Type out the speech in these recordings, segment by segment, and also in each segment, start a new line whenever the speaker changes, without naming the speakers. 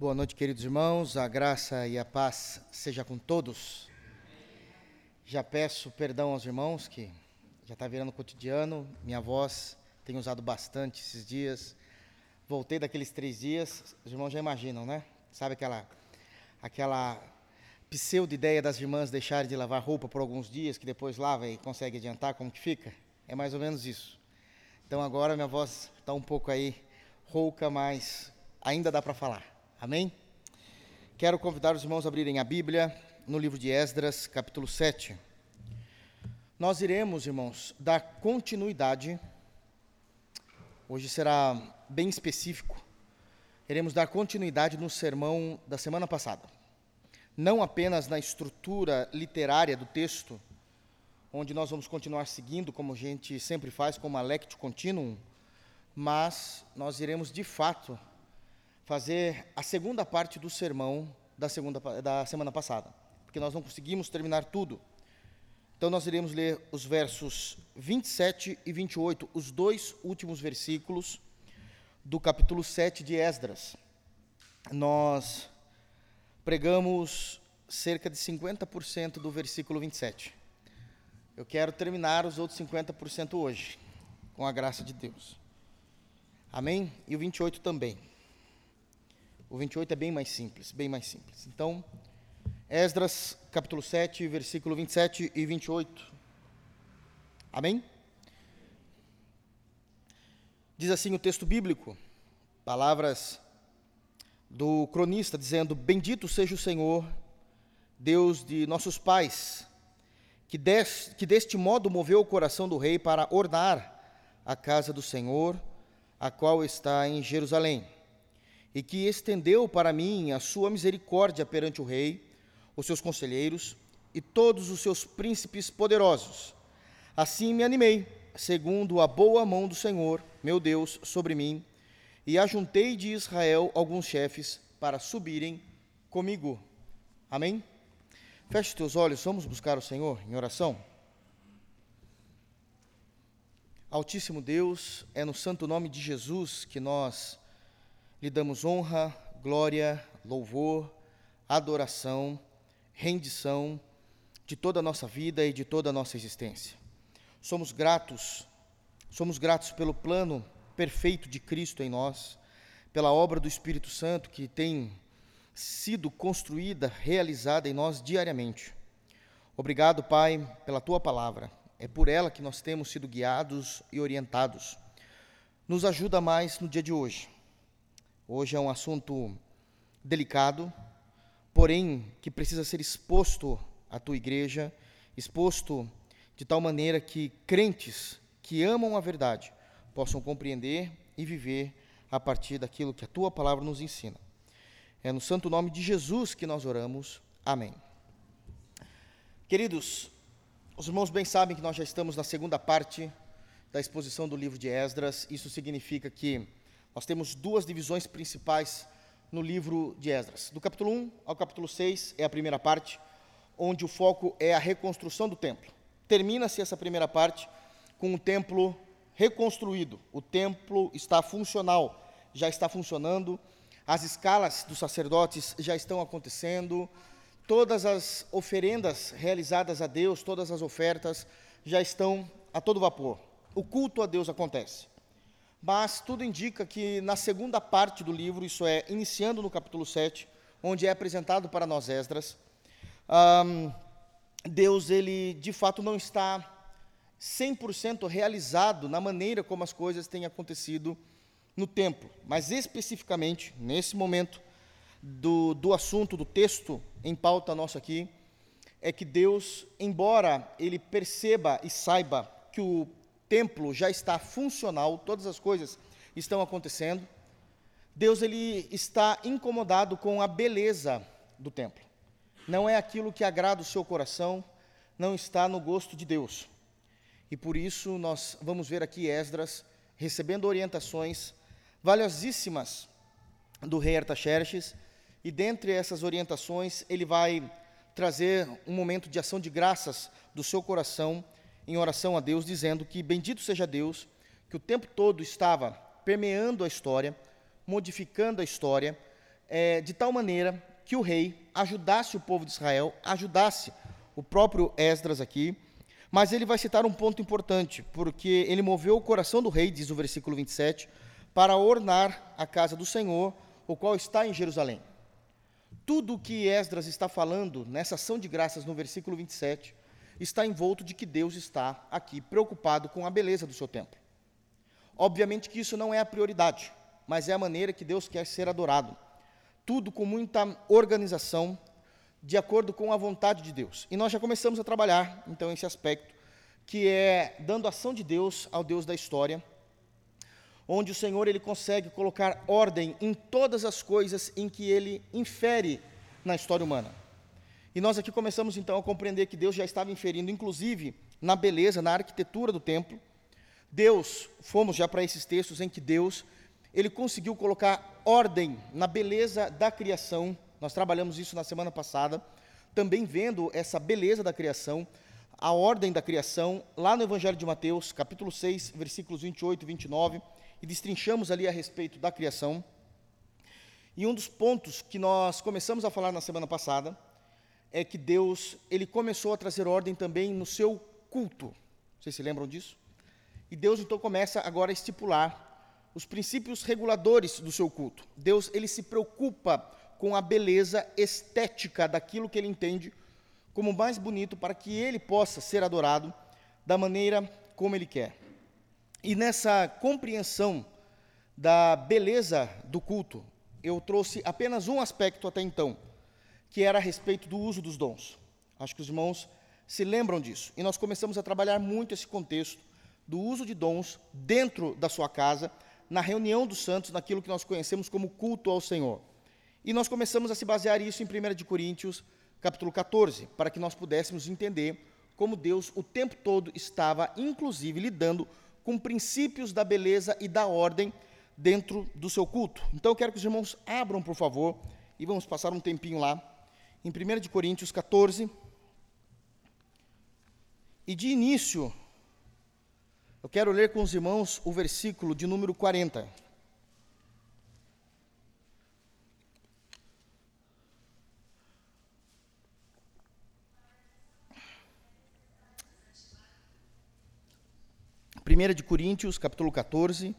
Boa noite, queridos irmãos. A graça e a paz seja com todos. Já peço perdão aos irmãos que já está virando cotidiano. Minha voz tem usado bastante esses dias. Voltei daqueles três dias. Os irmãos já imaginam, né? Sabe aquela aquela pseudo ideia das irmãs deixarem de lavar roupa por alguns dias, que depois lava e consegue adiantar como que fica? É mais ou menos isso. Então agora minha voz está um pouco aí rouca, mas ainda dá para falar. Amém? Quero convidar os irmãos a abrirem a Bíblia no livro de Esdras, capítulo 7. Nós iremos, irmãos, dar continuidade. Hoje será bem específico. Iremos dar continuidade no sermão da semana passada. Não apenas na estrutura literária do texto, onde nós vamos continuar seguindo, como a gente sempre faz, com uma lectio continuum, mas nós iremos de fato fazer a segunda parte do sermão da, segunda, da semana passada, porque nós não conseguimos terminar tudo. Então, nós iremos ler os versos 27 e 28, os dois últimos versículos do capítulo 7 de Esdras. Nós pregamos cerca de 50% do versículo 27. Eu quero terminar os outros 50% hoje, com a graça de Deus. Amém? E o 28 também. O 28 é bem mais simples, bem mais simples. Então, Esdras, capítulo 7, versículo 27 e 28. Amém? Diz assim o texto bíblico, palavras do cronista dizendo: Bendito seja o Senhor, Deus de nossos pais, que, des, que deste modo moveu o coração do rei para ornar a casa do Senhor, a qual está em Jerusalém e que estendeu para mim a sua misericórdia perante o rei, os seus conselheiros e todos os seus príncipes poderosos. Assim me animei, segundo a boa mão do Senhor, meu Deus, sobre mim, e ajuntei de Israel alguns chefes para subirem comigo. Amém? Feche teus olhos, vamos buscar o Senhor em oração. Altíssimo Deus, é no santo nome de Jesus que nós lhe damos honra, glória, louvor, adoração, rendição de toda a nossa vida e de toda a nossa existência. Somos gratos, somos gratos pelo plano perfeito de Cristo em nós, pela obra do Espírito Santo que tem sido construída, realizada em nós diariamente. Obrigado, Pai, pela tua palavra. É por ela que nós temos sido guiados e orientados. Nos ajuda mais no dia de hoje Hoje é um assunto delicado, porém que precisa ser exposto à tua igreja, exposto de tal maneira que crentes que amam a verdade possam compreender e viver a partir daquilo que a tua palavra nos ensina. É no santo nome de Jesus que nós oramos. Amém. Queridos, os irmãos bem sabem que nós já estamos na segunda parte da exposição do livro de Esdras. Isso significa que nós temos duas divisões principais no livro de Esdras. Do capítulo 1 ao capítulo 6 é a primeira parte, onde o foco é a reconstrução do templo. Termina-se essa primeira parte com o templo reconstruído. O templo está funcional, já está funcionando, as escalas dos sacerdotes já estão acontecendo, todas as oferendas realizadas a Deus, todas as ofertas já estão a todo vapor. O culto a Deus acontece. Mas tudo indica que na segunda parte do livro, isso é, iniciando no capítulo 7, onde é apresentado para nós Esdras, um, Deus, ele de fato não está 100% realizado na maneira como as coisas têm acontecido no templo, mas especificamente, nesse momento do, do assunto, do texto em pauta nosso aqui, é que Deus, embora ele perceba e saiba que o templo já está funcional, todas as coisas estão acontecendo. Deus ele está incomodado com a beleza do templo. Não é aquilo que agrada o seu coração, não está no gosto de Deus. E por isso nós vamos ver aqui Esdras recebendo orientações valiosíssimas do rei Artaxerxes, e dentre essas orientações ele vai trazer um momento de ação de graças do seu coração em oração a Deus, dizendo que bendito seja Deus, que o tempo todo estava permeando a história, modificando a história, é, de tal maneira que o rei ajudasse o povo de Israel, ajudasse o próprio Esdras aqui, mas ele vai citar um ponto importante, porque ele moveu o coração do rei, diz o versículo 27, para ornar a casa do Senhor, o qual está em Jerusalém. Tudo o que Esdras está falando nessa ação de graças no versículo 27 está envolto de que Deus está aqui preocupado com a beleza do seu templo. Obviamente que isso não é a prioridade, mas é a maneira que Deus quer ser adorado. Tudo com muita organização, de acordo com a vontade de Deus. E nós já começamos a trabalhar, então, esse aspecto, que é dando ação de Deus ao Deus da história, onde o Senhor ele consegue colocar ordem em todas as coisas em que ele infere na história humana. E nós aqui começamos então a compreender que Deus já estava inferindo, inclusive, na beleza, na arquitetura do templo. Deus, fomos já para esses textos em que Deus, ele conseguiu colocar ordem na beleza da criação. Nós trabalhamos isso na semana passada, também vendo essa beleza da criação, a ordem da criação, lá no Evangelho de Mateus, capítulo 6, versículos 28 e 29, e destrinchamos ali a respeito da criação. E um dos pontos que nós começamos a falar na semana passada é que Deus, ele começou a trazer ordem também no seu culto. Vocês se lembram disso? E Deus então começa agora a estipular os princípios reguladores do seu culto. Deus, ele se preocupa com a beleza estética daquilo que ele entende como mais bonito para que ele possa ser adorado da maneira como ele quer. E nessa compreensão da beleza do culto, eu trouxe apenas um aspecto até então, que era a respeito do uso dos dons. Acho que os irmãos se lembram disso. E nós começamos a trabalhar muito esse contexto do uso de dons dentro da sua casa, na reunião dos santos, naquilo que nós conhecemos como culto ao Senhor. E nós começamos a se basear isso em 1 de Coríntios, capítulo 14, para que nós pudéssemos entender como Deus o tempo todo estava, inclusive, lidando com princípios da beleza e da ordem dentro do seu culto. Então eu quero que os irmãos abram, por favor, e vamos passar um tempinho lá em 1 de Coríntios 14. E de início, eu quero ler com os irmãos o versículo de número 40. Primeira de Coríntios, capítulo 14.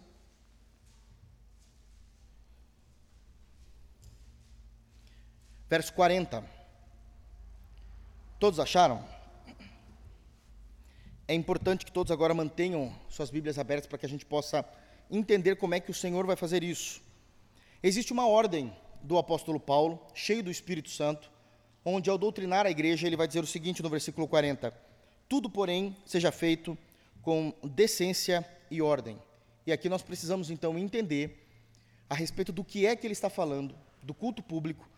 Verso 40. Todos acharam? é importante que todos agora mantenham suas Bíblias abertas para que a gente possa entender como é que o Senhor vai fazer isso. Existe uma ordem do apóstolo Paulo, cheio do Espírito Santo, onde ao doutrinar a igreja ele vai dizer o seguinte no versículo 40: Tudo, porém, seja feito com decência e ordem. E aqui nós precisamos então entender a respeito do que é que ele está falando, do culto público,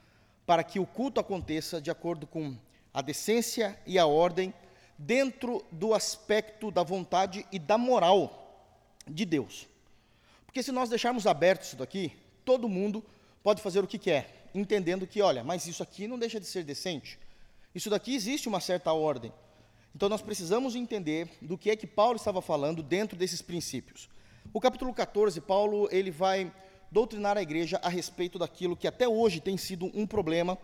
para que o culto aconteça de acordo com a decência e a ordem dentro do aspecto da vontade e da moral de Deus. Porque se nós deixarmos aberto isso daqui, todo mundo pode fazer o que quer, entendendo que, olha, mas isso aqui não deixa de ser decente. Isso daqui existe uma certa ordem. Então nós precisamos entender do que é que Paulo estava falando dentro desses princípios. O capítulo 14, Paulo, ele vai doutrinar a igreja a respeito daquilo que até hoje tem sido um problema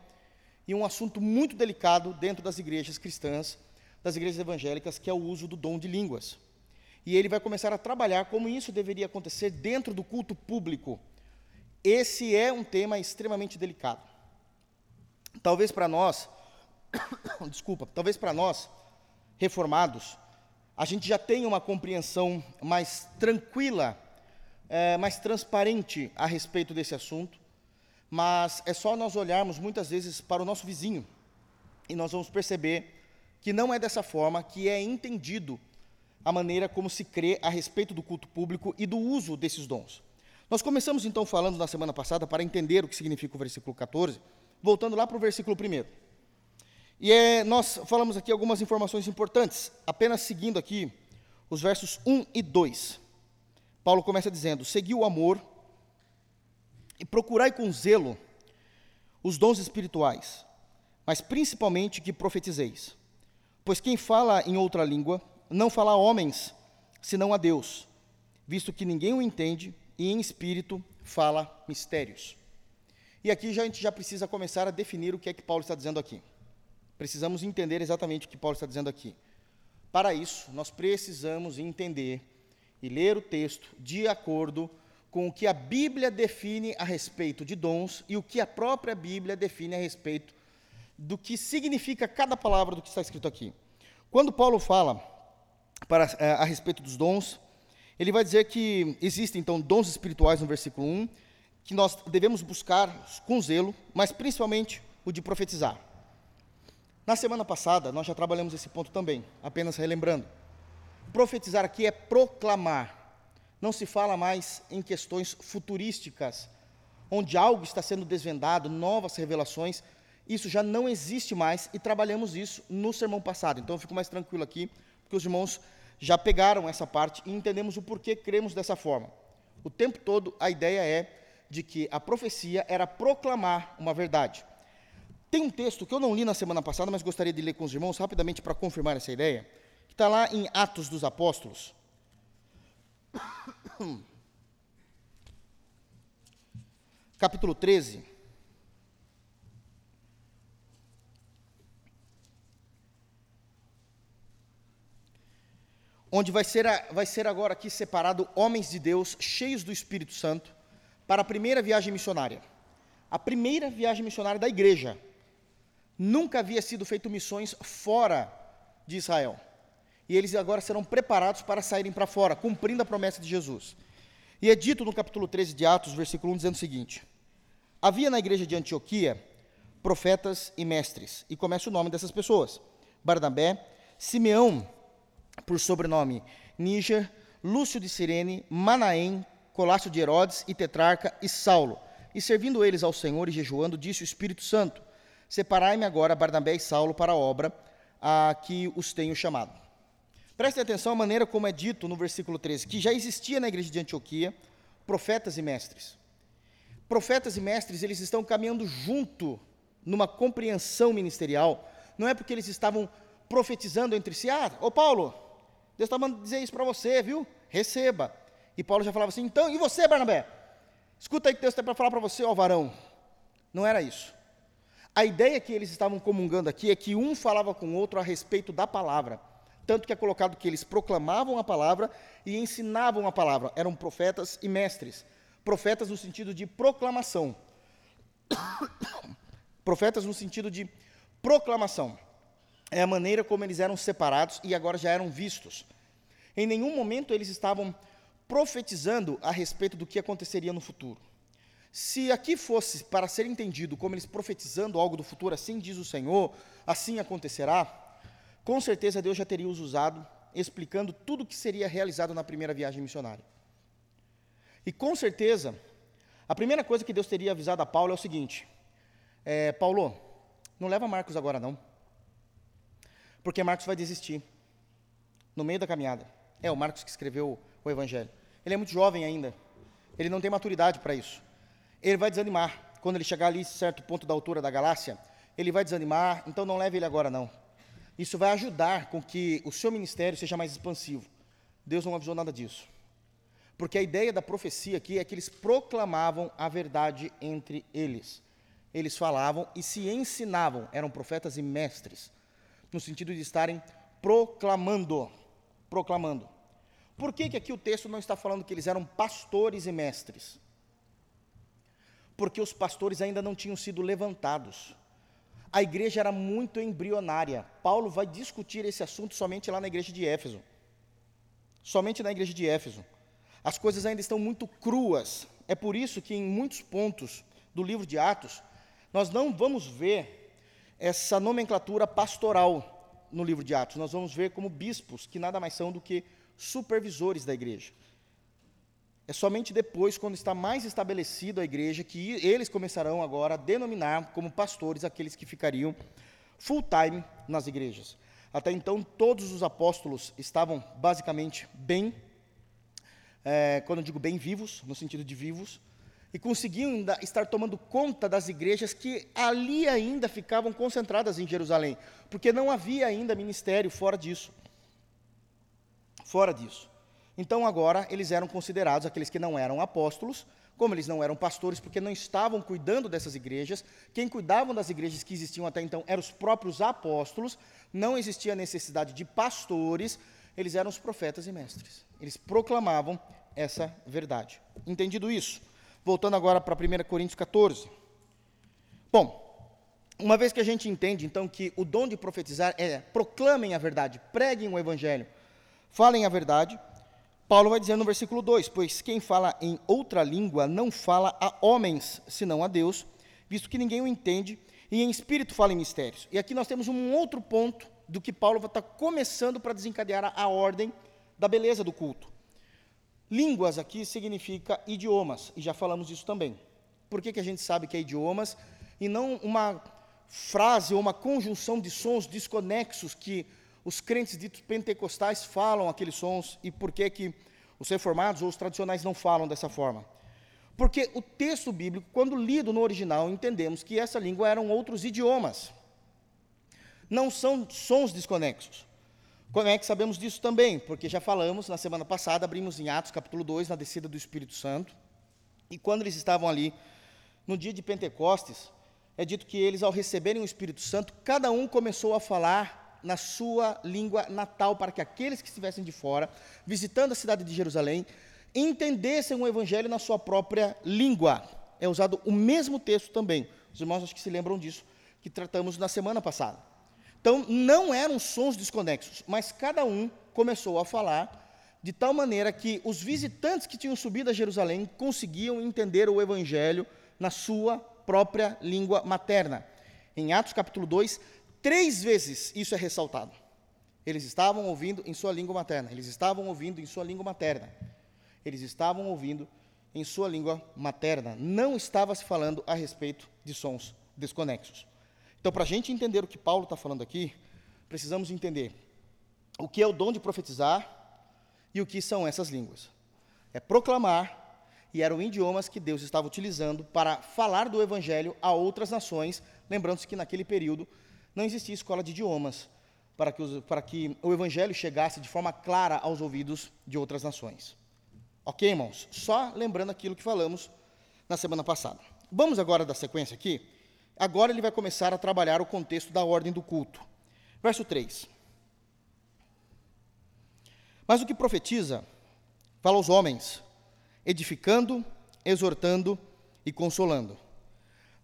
e um assunto muito delicado dentro das igrejas cristãs, das igrejas evangélicas, que é o uso do dom de línguas. E ele vai começar a trabalhar como isso deveria acontecer dentro do culto público. Esse é um tema extremamente delicado. Talvez para nós, desculpa, talvez para nós, reformados, a gente já tenha uma compreensão mais tranquila, é, mais transparente a respeito desse assunto, mas é só nós olharmos muitas vezes para o nosso vizinho e nós vamos perceber que não é dessa forma que é entendido a maneira como se crê a respeito do culto público e do uso desses dons. Nós começamos então falando na semana passada para entender o que significa o versículo 14, voltando lá para o versículo 1. E é, nós falamos aqui algumas informações importantes, apenas seguindo aqui os versos 1 e 2. Paulo começa dizendo: Segui o amor e procurai com zelo os dons espirituais, mas principalmente que profetizeis. Pois quem fala em outra língua não fala a homens, senão a Deus, visto que ninguém o entende e em espírito fala mistérios. E aqui já, a gente já precisa começar a definir o que é que Paulo está dizendo aqui. Precisamos entender exatamente o que Paulo está dizendo aqui. Para isso, nós precisamos entender e ler o texto de acordo com o que a Bíblia define a respeito de dons e o que a própria Bíblia define a respeito do que significa cada palavra do que está escrito aqui. Quando Paulo fala para, eh, a respeito dos dons, ele vai dizer que existem então dons espirituais no versículo 1, que nós devemos buscar com zelo, mas principalmente o de profetizar. Na semana passada, nós já trabalhamos esse ponto também, apenas relembrando. Profetizar aqui é proclamar. Não se fala mais em questões futurísticas, onde algo está sendo desvendado, novas revelações. Isso já não existe mais e trabalhamos isso no sermão passado. Então eu fico mais tranquilo aqui, porque os irmãos já pegaram essa parte e entendemos o porquê cremos dessa forma. O tempo todo a ideia é de que a profecia era proclamar uma verdade. Tem um texto que eu não li na semana passada, mas gostaria de ler com os irmãos rapidamente para confirmar essa ideia, está lá em Atos dos Apóstolos. Capítulo 13. Onde vai ser, a, vai ser agora aqui separado homens de Deus cheios do Espírito Santo para a primeira viagem missionária. A primeira viagem missionária da igreja. Nunca havia sido feito missões fora de Israel. E eles agora serão preparados para saírem para fora, cumprindo a promessa de Jesus. E é dito no capítulo 13 de Atos, versículo 1, dizendo o seguinte: Havia na igreja de Antioquia profetas e mestres, e começa o nome dessas pessoas: Barnabé, Simeão, por sobrenome Níger, Lúcio de Sirene, Manaém, Colácio de Herodes e Tetrarca e Saulo. E servindo eles ao Senhor e jejuando, disse o Espírito Santo: Separai-me agora Barnabé e Saulo para a obra a que os tenho chamado. Prestem atenção à maneira como é dito no versículo 13, que já existia na igreja de Antioquia profetas e mestres. Profetas e mestres, eles estão caminhando junto numa compreensão ministerial. Não é porque eles estavam profetizando entre si, ah, ô Paulo, Deus está mandando dizer isso para você, viu? Receba. E Paulo já falava assim: então, e você, Barnabé? Escuta aí que Deus tem para falar para você, ó varão. Não era isso. A ideia que eles estavam comungando aqui é que um falava com o outro a respeito da palavra. Tanto que é colocado que eles proclamavam a palavra e ensinavam a palavra. Eram profetas e mestres. Profetas no sentido de proclamação. profetas no sentido de proclamação. É a maneira como eles eram separados e agora já eram vistos. Em nenhum momento eles estavam profetizando a respeito do que aconteceria no futuro. Se aqui fosse para ser entendido como eles profetizando algo do futuro, assim diz o Senhor, assim acontecerá, com certeza Deus já teria os usado explicando tudo o que seria realizado na primeira viagem missionária. E com certeza, a primeira coisa que Deus teria avisado a Paulo é o seguinte: é, Paulo, não leva Marcos agora não, porque Marcos vai desistir no meio da caminhada. É o Marcos que escreveu o Evangelho. Ele é muito jovem ainda. Ele não tem maturidade para isso. Ele vai desanimar. Quando ele chegar ali, certo ponto da altura da galáxia, ele vai desanimar. Então não leve ele agora, não. Isso vai ajudar com que o seu ministério seja mais expansivo. Deus não avisou nada disso. Porque a ideia da profecia aqui é que eles proclamavam a verdade entre eles. Eles falavam e se ensinavam, eram profetas e mestres, no sentido de estarem proclamando, proclamando. Por que, que aqui o texto não está falando que eles eram pastores e mestres? Porque os pastores ainda não tinham sido levantados. A igreja era muito embrionária. Paulo vai discutir esse assunto somente lá na igreja de Éfeso. Somente na igreja de Éfeso. As coisas ainda estão muito cruas. É por isso que em muitos pontos do livro de Atos, nós não vamos ver essa nomenclatura pastoral no livro de Atos. Nós vamos ver como bispos, que nada mais são do que supervisores da igreja. É somente depois, quando está mais estabelecido a igreja, que eles começarão agora a denominar como pastores aqueles que ficariam full time nas igrejas. Até então, todos os apóstolos estavam basicamente bem, é, quando eu digo bem vivos, no sentido de vivos, e conseguiam ainda estar tomando conta das igrejas que ali ainda ficavam concentradas em Jerusalém, porque não havia ainda ministério fora disso fora disso. Então agora eles eram considerados, aqueles que não eram apóstolos, como eles não eram pastores, porque não estavam cuidando dessas igrejas, quem cuidavam das igrejas que existiam até então eram os próprios apóstolos, não existia necessidade de pastores, eles eram os profetas e mestres. Eles proclamavam essa verdade. Entendido isso? Voltando agora para 1 Coríntios 14. Bom, uma vez que a gente entende, então, que o dom de profetizar é proclamem a verdade, preguem o evangelho, falem a verdade, Paulo vai dizer no versículo 2: Pois quem fala em outra língua não fala a homens, senão a Deus, visto que ninguém o entende, e em espírito fala em mistérios. E aqui nós temos um outro ponto do que Paulo está começando para desencadear a, a ordem da beleza do culto. Línguas aqui significa idiomas, e já falamos disso também. Por que, que a gente sabe que é idiomas e não uma frase ou uma conjunção de sons desconexos que os crentes ditos pentecostais falam aqueles sons e por que, que os reformados ou os tradicionais não falam dessa forma? Porque o texto bíblico, quando lido no original, entendemos que essa língua eram outros idiomas. Não são sons desconexos. Como é que sabemos disso também? Porque já falamos na semana passada, abrimos em Atos capítulo 2, na descida do Espírito Santo. E quando eles estavam ali, no dia de Pentecostes, é dito que eles, ao receberem o Espírito Santo, cada um começou a falar na sua língua natal, para que aqueles que estivessem de fora, visitando a cidade de Jerusalém, entendessem o Evangelho na sua própria língua. É usado o mesmo texto também. Os irmãos acho que se lembram disso, que tratamos na semana passada. Então, não eram sons desconexos, mas cada um começou a falar de tal maneira que os visitantes que tinham subido a Jerusalém conseguiam entender o Evangelho na sua própria língua materna. Em Atos capítulo 2, Três vezes isso é ressaltado. Eles estavam ouvindo em sua língua materna. Eles estavam ouvindo em sua língua materna. Eles estavam ouvindo em sua língua materna. Não estava se falando a respeito de sons desconexos. Então, para a gente entender o que Paulo está falando aqui, precisamos entender o que é o dom de profetizar e o que são essas línguas. É proclamar, e eram idiomas que Deus estava utilizando para falar do evangelho a outras nações, lembrando-se que naquele período não existia escola de idiomas para que, os, para que o evangelho chegasse de forma clara aos ouvidos de outras nações. Ok, irmãos? Só lembrando aquilo que falamos na semana passada. Vamos agora dar sequência aqui. Agora ele vai começar a trabalhar o contexto da ordem do culto. Verso 3. Mas o que profetiza, fala aos homens, edificando, exortando e consolando.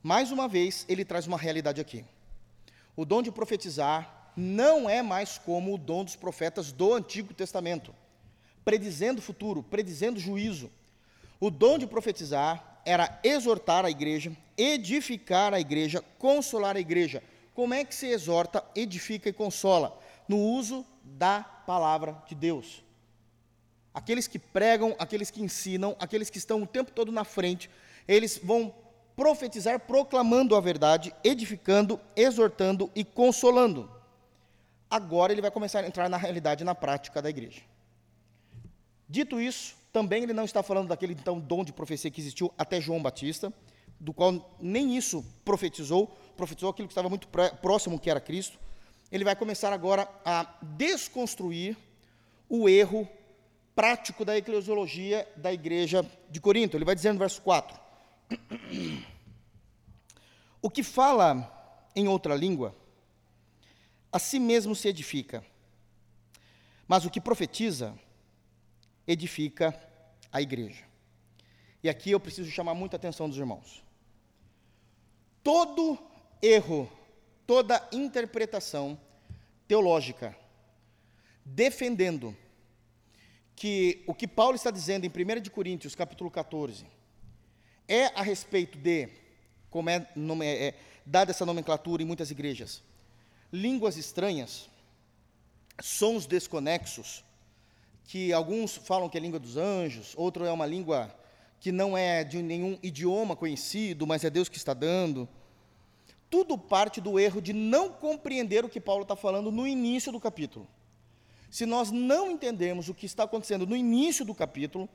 Mais uma vez, ele traz uma realidade aqui. O dom de profetizar não é mais como o dom dos profetas do Antigo Testamento, predizendo o futuro, predizendo juízo. O dom de profetizar era exortar a igreja, edificar a igreja, consolar a igreja. Como é que se exorta, edifica e consola? No uso da palavra de Deus. Aqueles que pregam, aqueles que ensinam, aqueles que estão o tempo todo na frente, eles vão profetizar proclamando a verdade, edificando, exortando e consolando. Agora ele vai começar a entrar na realidade, na prática da igreja. Dito isso, também ele não está falando daquele então dom de profecia que existiu até João Batista, do qual nem isso profetizou, profetizou aquilo que estava muito próximo que era Cristo. Ele vai começar agora a desconstruir o erro prático da eclesiologia da igreja de Corinto. Ele vai dizer no verso 4: o que fala em outra língua, a si mesmo se edifica, mas o que profetiza, edifica a igreja. E aqui eu preciso chamar muita atenção dos irmãos. Todo erro, toda interpretação teológica, defendendo que o que Paulo está dizendo em 1 de Coríntios, capítulo 14, é a respeito de, como é, nome, é, dada essa nomenclatura em muitas igrejas, línguas estranhas, sons desconexos, que alguns falam que é língua dos anjos, outro é uma língua que não é de nenhum idioma conhecido, mas é Deus que está dando. Tudo parte do erro de não compreender o que Paulo está falando no início do capítulo. Se nós não entendermos o que está acontecendo no início do capítulo,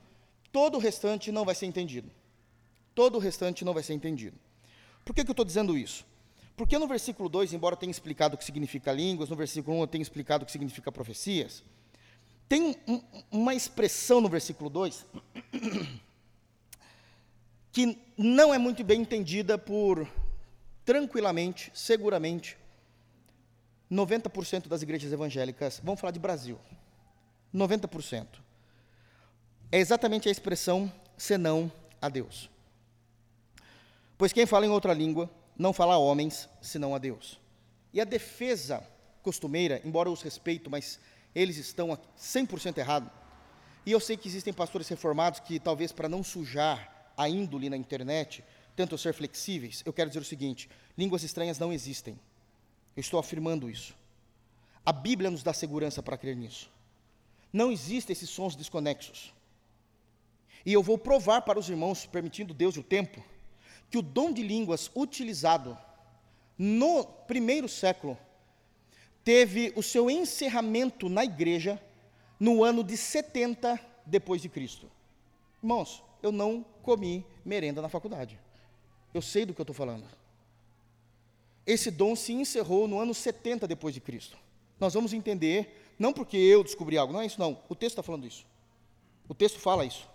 todo o restante não vai ser entendido todo o restante não vai ser entendido. Por que, que eu estou dizendo isso? Porque no versículo 2, embora eu tenha explicado o que significa línguas, no versículo 1 eu tenho explicado o que significa profecias, tem um, uma expressão no versículo 2 que não é muito bem entendida por, tranquilamente, seguramente, 90% das igrejas evangélicas, vamos falar de Brasil, 90%. É exatamente a expressão senão a Deus. Pois quem fala em outra língua não fala a homens, senão a Deus. E a defesa costumeira, embora eu os respeito, mas eles estão 100% errados. E eu sei que existem pastores reformados que, talvez para não sujar a índole na internet, tentam ser flexíveis. Eu quero dizer o seguinte: línguas estranhas não existem. Eu estou afirmando isso. A Bíblia nos dá segurança para crer nisso. Não existem esses sons desconexos. E eu vou provar para os irmãos, permitindo Deus o tempo, que o dom de línguas utilizado no primeiro século teve o seu encerramento na igreja no ano de 70 depois de Cristo. Irmãos, eu não comi merenda na faculdade. Eu sei do que eu estou falando. Esse dom se encerrou no ano 70 depois de Cristo. Nós vamos entender, não porque eu descobri algo, não é isso não. O texto está falando isso. O texto fala isso.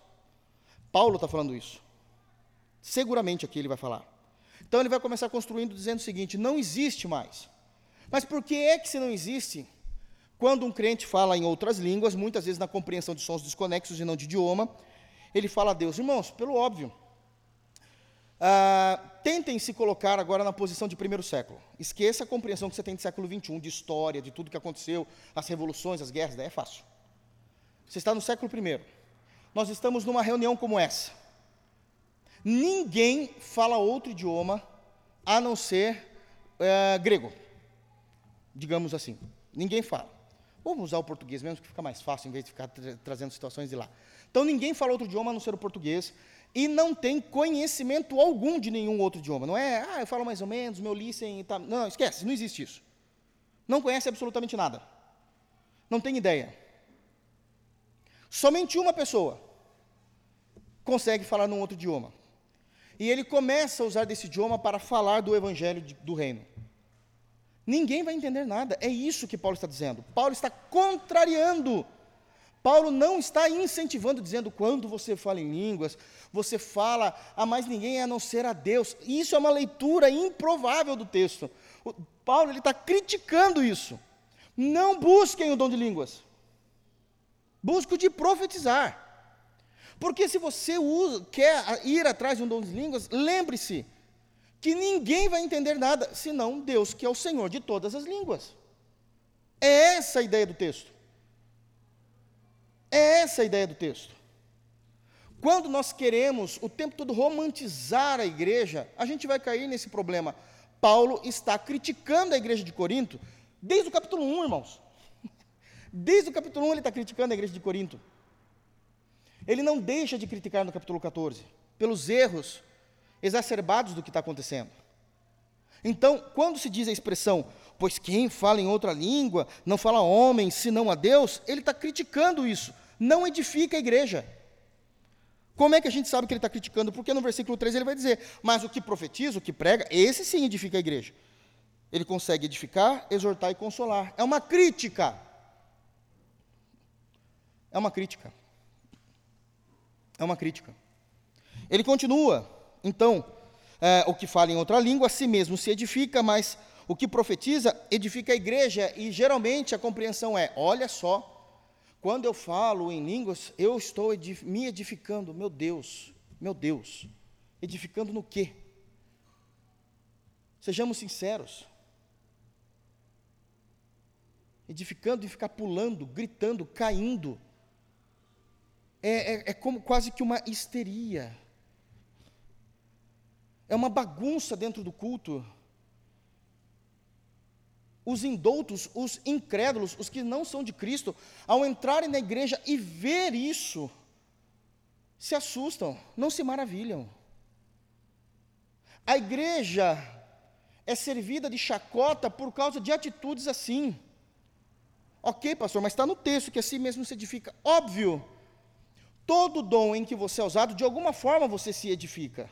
Paulo está falando isso. Seguramente aqui ele vai falar. Então ele vai começar construindo dizendo o seguinte: não existe mais. Mas por que é que se não existe? Quando um crente fala em outras línguas, muitas vezes na compreensão de sons desconexos e não de idioma, ele fala a Deus, irmãos, pelo óbvio. Ah, tentem se colocar agora na posição de primeiro século. Esqueça a compreensão que você tem de século XXI, de história, de tudo que aconteceu, as revoluções, as guerras, daí é fácil. Você está no século I. Nós estamos numa reunião como essa. Ninguém fala outro idioma a não ser é, grego, digamos assim. Ninguém fala. Vamos usar o português mesmo, que fica mais fácil, em vez de ficar tra trazendo situações de lá. Então, ninguém fala outro idioma a não ser o português e não tem conhecimento algum de nenhum outro idioma. Não é, ah, eu falo mais ou menos, meu listen e tal. Não, esquece, não existe isso. Não conhece absolutamente nada. Não tem ideia. Somente uma pessoa consegue falar num outro idioma. E ele começa a usar desse idioma para falar do evangelho de, do reino. Ninguém vai entender nada. É isso que Paulo está dizendo. Paulo está contrariando. Paulo não está incentivando, dizendo quando você fala em línguas, você fala a mais ninguém a não ser a Deus. Isso é uma leitura improvável do texto. O, Paulo ele está criticando isso. Não busquem o dom de línguas. Busque o de profetizar. Porque se você usa, quer ir atrás de um dom de línguas, lembre-se que ninguém vai entender nada, senão Deus, que é o Senhor de todas as línguas. É essa a ideia do texto. É essa a ideia do texto. Quando nós queremos o tempo todo romantizar a igreja, a gente vai cair nesse problema. Paulo está criticando a igreja de Corinto desde o capítulo 1, irmãos. Desde o capítulo 1 ele está criticando a igreja de Corinto. Ele não deixa de criticar no capítulo 14, pelos erros exacerbados do que está acontecendo. Então, quando se diz a expressão, pois quem fala em outra língua não fala homem, senão a Deus, ele está criticando isso, não edifica a igreja. Como é que a gente sabe que ele está criticando? Porque no versículo 3 ele vai dizer: Mas o que profetiza, o que prega, esse sim edifica a igreja. Ele consegue edificar, exortar e consolar. É uma crítica. É uma crítica. É uma crítica. Ele continua, então, é, o que fala em outra língua, a si mesmo se edifica, mas o que profetiza edifica a igreja, e geralmente a compreensão é: olha só, quando eu falo em línguas, eu estou edif me edificando, meu Deus, meu Deus, edificando no quê? Sejamos sinceros. Edificando e ficar pulando, gritando, caindo, é, é, é como quase que uma histeria. É uma bagunça dentro do culto. Os indoutos, os incrédulos, os que não são de Cristo, ao entrarem na igreja e ver isso, se assustam, não se maravilham. A igreja é servida de chacota por causa de atitudes assim. Ok, pastor, mas está no texto que assim mesmo se edifica. Óbvio, Todo dom em que você é usado, de alguma forma você se edifica.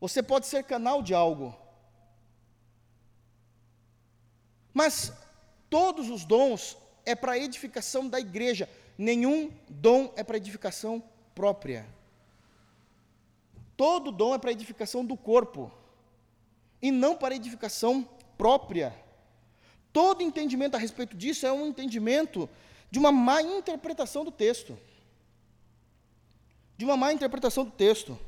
Você pode ser canal de algo. Mas todos os dons é para edificação da igreja. Nenhum dom é para edificação própria. todo dom é para edificação do corpo e não para edificação própria. Todo entendimento a respeito disso é um entendimento de uma má interpretação do texto. De uma má interpretação do texto.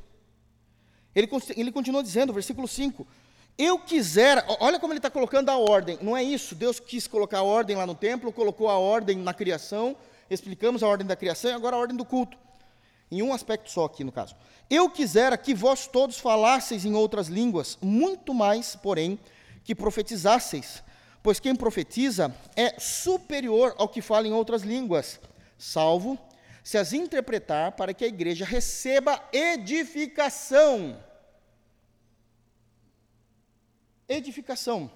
Ele, ele continua dizendo, versículo 5: Eu quisera, olha como ele está colocando a ordem, não é isso? Deus quis colocar a ordem lá no templo, colocou a ordem na criação, explicamos a ordem da criação e agora a ordem do culto. Em um aspecto só aqui, no caso. Eu quisera que vós todos falasseis em outras línguas, muito mais, porém, que profetizasseis pois quem profetiza é superior ao que fala em outras línguas, salvo se as interpretar para que a igreja receba edificação. Edificação.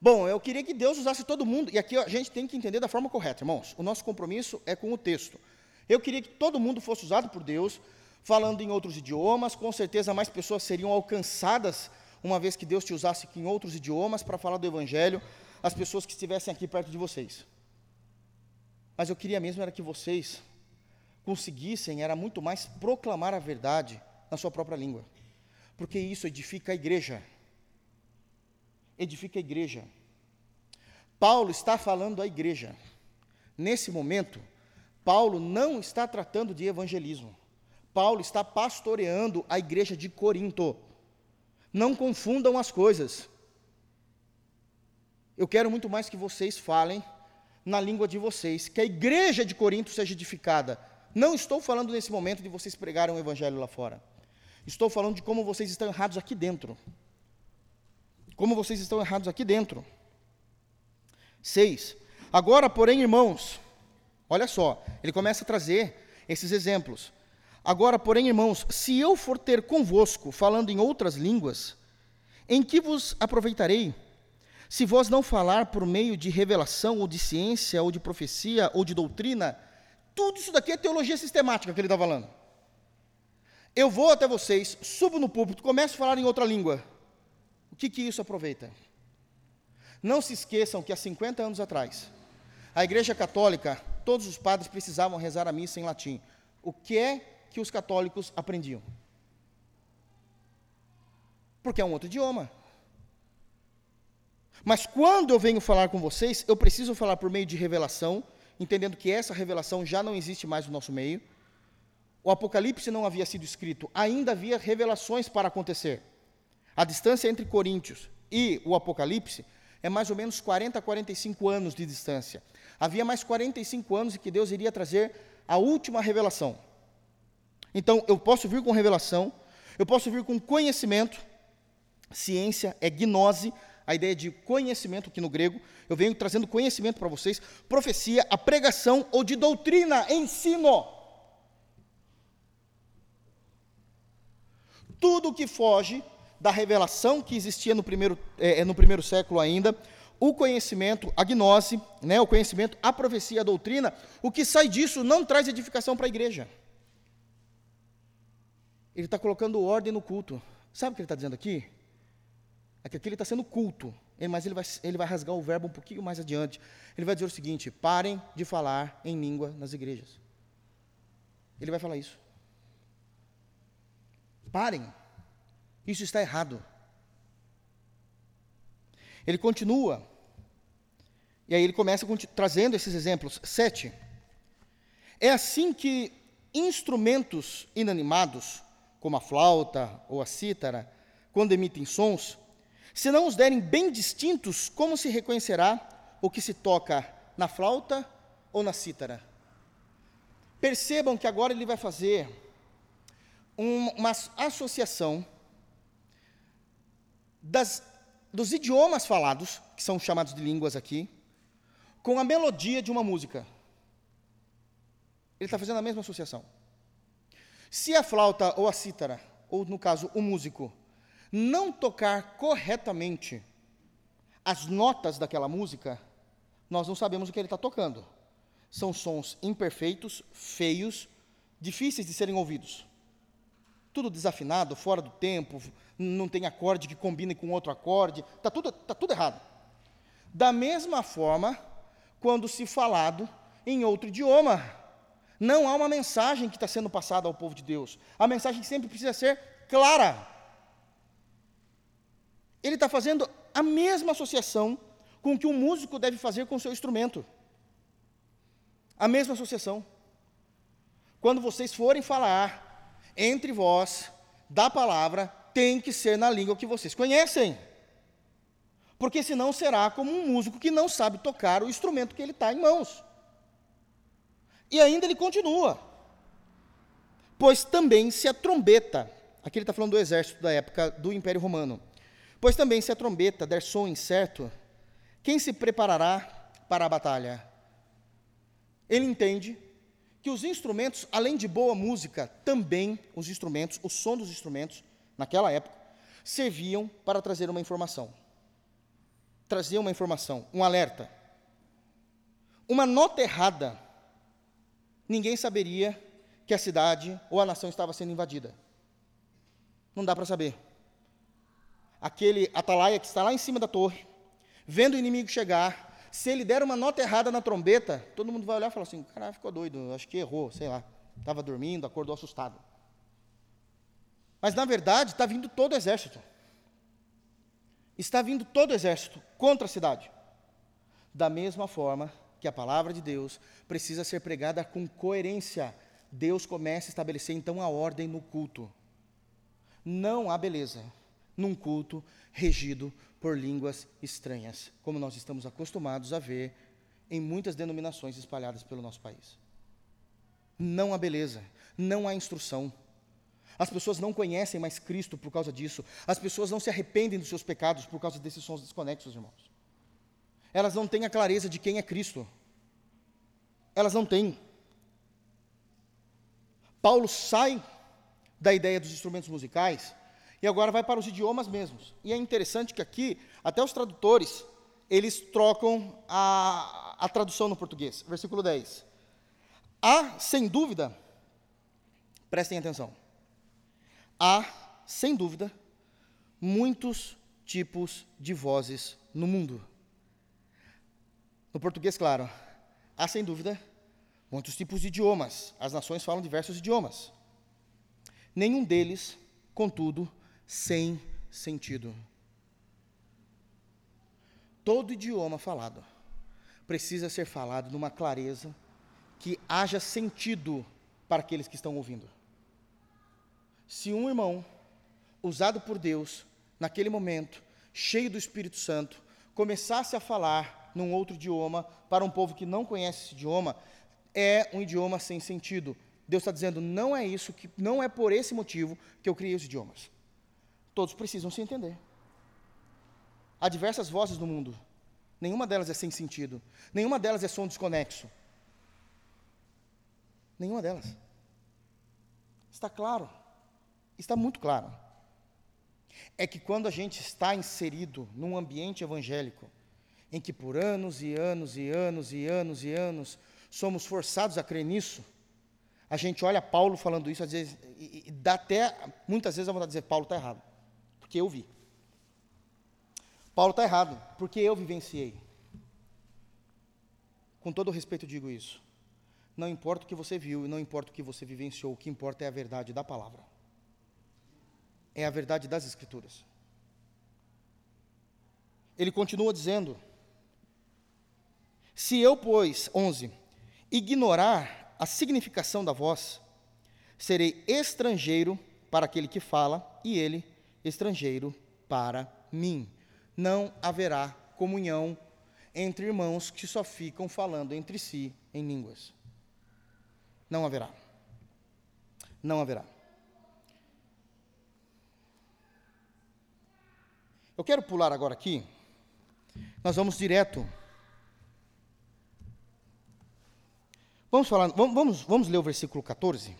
Bom, eu queria que Deus usasse todo mundo, e aqui a gente tem que entender da forma correta, irmãos. O nosso compromisso é com o texto. Eu queria que todo mundo fosse usado por Deus, falando em outros idiomas, com certeza mais pessoas seriam alcançadas uma vez que Deus te usasse em outros idiomas para falar do Evangelho às pessoas que estivessem aqui perto de vocês. Mas eu queria mesmo era que vocês conseguissem, era muito mais proclamar a verdade na sua própria língua, porque isso edifica a igreja. Edifica a igreja. Paulo está falando à igreja. Nesse momento, Paulo não está tratando de evangelismo. Paulo está pastoreando a igreja de Corinto. Não confundam as coisas. Eu quero muito mais que vocês falem na língua de vocês, que a igreja de Corinto seja edificada. Não estou falando nesse momento de vocês pregarem o evangelho lá fora. Estou falando de como vocês estão errados aqui dentro. Como vocês estão errados aqui dentro. Seis. Agora, porém, irmãos, olha só, ele começa a trazer esses exemplos. Agora, porém, irmãos, se eu for ter convosco falando em outras línguas, em que vos aproveitarei? Se vós não falar por meio de revelação, ou de ciência, ou de profecia, ou de doutrina, tudo isso daqui é teologia sistemática que ele está falando. Eu vou até vocês, subo no púlpito, começo a falar em outra língua. O que, que isso aproveita? Não se esqueçam que há 50 anos atrás, a Igreja Católica, todos os padres precisavam rezar a missa em latim. O que é que os católicos aprendiam. Porque é um outro idioma. Mas quando eu venho falar com vocês, eu preciso falar por meio de revelação, entendendo que essa revelação já não existe mais no nosso meio. O Apocalipse não havia sido escrito, ainda havia revelações para acontecer. A distância entre Coríntios e o Apocalipse é mais ou menos 40 a 45 anos de distância. Havia mais 45 anos em que Deus iria trazer a última revelação. Então, eu posso vir com revelação, eu posso vir com conhecimento, ciência é gnose, a ideia de conhecimento aqui no grego, eu venho trazendo conhecimento para vocês, profecia, a pregação ou de doutrina, ensino. Tudo que foge da revelação que existia no primeiro, é, no primeiro século ainda, o conhecimento, a gnose, né, o conhecimento, a profecia, a doutrina, o que sai disso não traz edificação para a igreja. Ele está colocando ordem no culto. Sabe o que ele está dizendo aqui? É que aqui ele está sendo culto, mas ele vai, ele vai rasgar o verbo um pouquinho mais adiante. Ele vai dizer o seguinte: parem de falar em língua nas igrejas. Ele vai falar isso. Parem. Isso está errado. Ele continua. E aí ele começa trazendo esses exemplos. Sete. É assim que instrumentos inanimados como a flauta ou a cítara, quando emitem sons, se não os derem bem distintos, como se reconhecerá o que se toca na flauta ou na cítara? Percebam que agora ele vai fazer uma associação das, dos idiomas falados, que são chamados de línguas aqui, com a melodia de uma música. Ele está fazendo a mesma associação. Se a flauta ou a cítara, ou no caso o músico, não tocar corretamente as notas daquela música, nós não sabemos o que ele está tocando. São sons imperfeitos, feios, difíceis de serem ouvidos. Tudo desafinado, fora do tempo, não tem acorde que combine com outro acorde, está tudo, tá tudo errado. Da mesma forma, quando se falado em outro idioma, Não há uma mensagem que está sendo passada ao povo de Deus. A mensagem sempre precisa ser clara. Ele está fazendo a mesma associação com o que um músico deve fazer com o seu instrumento. A mesma associação. Quando vocês forem falar entre vós da palavra, tem que ser na língua que vocês conhecem. Porque senão será como um músico que não sabe tocar o instrumento que ele está em mãos. E ainda ele continua. Pois também se a trombeta, aqui ele está falando do exército da época do Império Romano, pois também se a trombeta der som incerto, quem se preparará para a batalha? Ele entende que os instrumentos, além de boa música, também os instrumentos, o som dos instrumentos, naquela época, serviam para trazer uma informação. Traziam uma informação, um alerta. Uma nota errada ninguém saberia que a cidade ou a nação estava sendo invadida. Não dá para saber. Aquele atalaia que está lá em cima da torre, vendo o inimigo chegar, se ele der uma nota errada na trombeta, todo mundo vai olhar e falar assim: caralho, ficou doido, acho que errou, sei lá. Estava dormindo, acordou assustado. Mas na verdade está vindo todo o exército. Está vindo todo o exército contra a cidade. Da mesma forma, que a palavra de Deus precisa ser pregada com coerência. Deus começa a estabelecer então a ordem no culto. Não há beleza num culto regido por línguas estranhas, como nós estamos acostumados a ver em muitas denominações espalhadas pelo nosso país. Não há beleza, não há instrução. As pessoas não conhecem mais Cristo por causa disso. As pessoas não se arrependem dos seus pecados por causa desses sons desconexos, irmãos. Elas não têm a clareza de quem é Cristo. Elas não têm. Paulo sai da ideia dos instrumentos musicais e agora vai para os idiomas mesmos. E é interessante que aqui, até os tradutores, eles trocam a, a tradução no português. Versículo 10. Há, sem dúvida, prestem atenção, há, sem dúvida, muitos tipos de vozes no mundo. No português, claro, há sem dúvida muitos tipos de idiomas. As nações falam diversos idiomas. Nenhum deles, contudo, sem sentido. Todo idioma falado precisa ser falado numa clareza que haja sentido para aqueles que estão ouvindo. Se um irmão, usado por Deus, naquele momento, cheio do Espírito Santo, começasse a falar num outro idioma para um povo que não conhece esse idioma, é um idioma sem sentido. Deus está dizendo, não é isso, que não é por esse motivo que eu criei os idiomas. Todos precisam se entender. Há diversas vozes no mundo. Nenhuma delas é sem sentido. Nenhuma delas é som desconexo. Nenhuma delas. Está claro. Está muito claro. É que quando a gente está inserido num ambiente evangélico, em que por anos e anos e anos e anos e anos somos forçados a crer nisso, a gente olha Paulo falando isso, às vezes, e, e dá até, muitas vezes, a vontade de dizer: Paulo está errado, porque eu vi. Paulo está errado, porque eu vivenciei. Com todo respeito, digo isso. Não importa o que você viu e não importa o que você vivenciou, o que importa é a verdade da palavra. É a verdade das Escrituras. Ele continua dizendo: se eu, pois, 11, ignorar a significação da voz, serei estrangeiro para aquele que fala e ele estrangeiro para mim. Não haverá comunhão entre irmãos que só ficam falando entre si em línguas. Não haverá. Não haverá. Eu quero pular agora aqui. Nós vamos direto Vamos falar, vamos, vamos ler o versículo 14?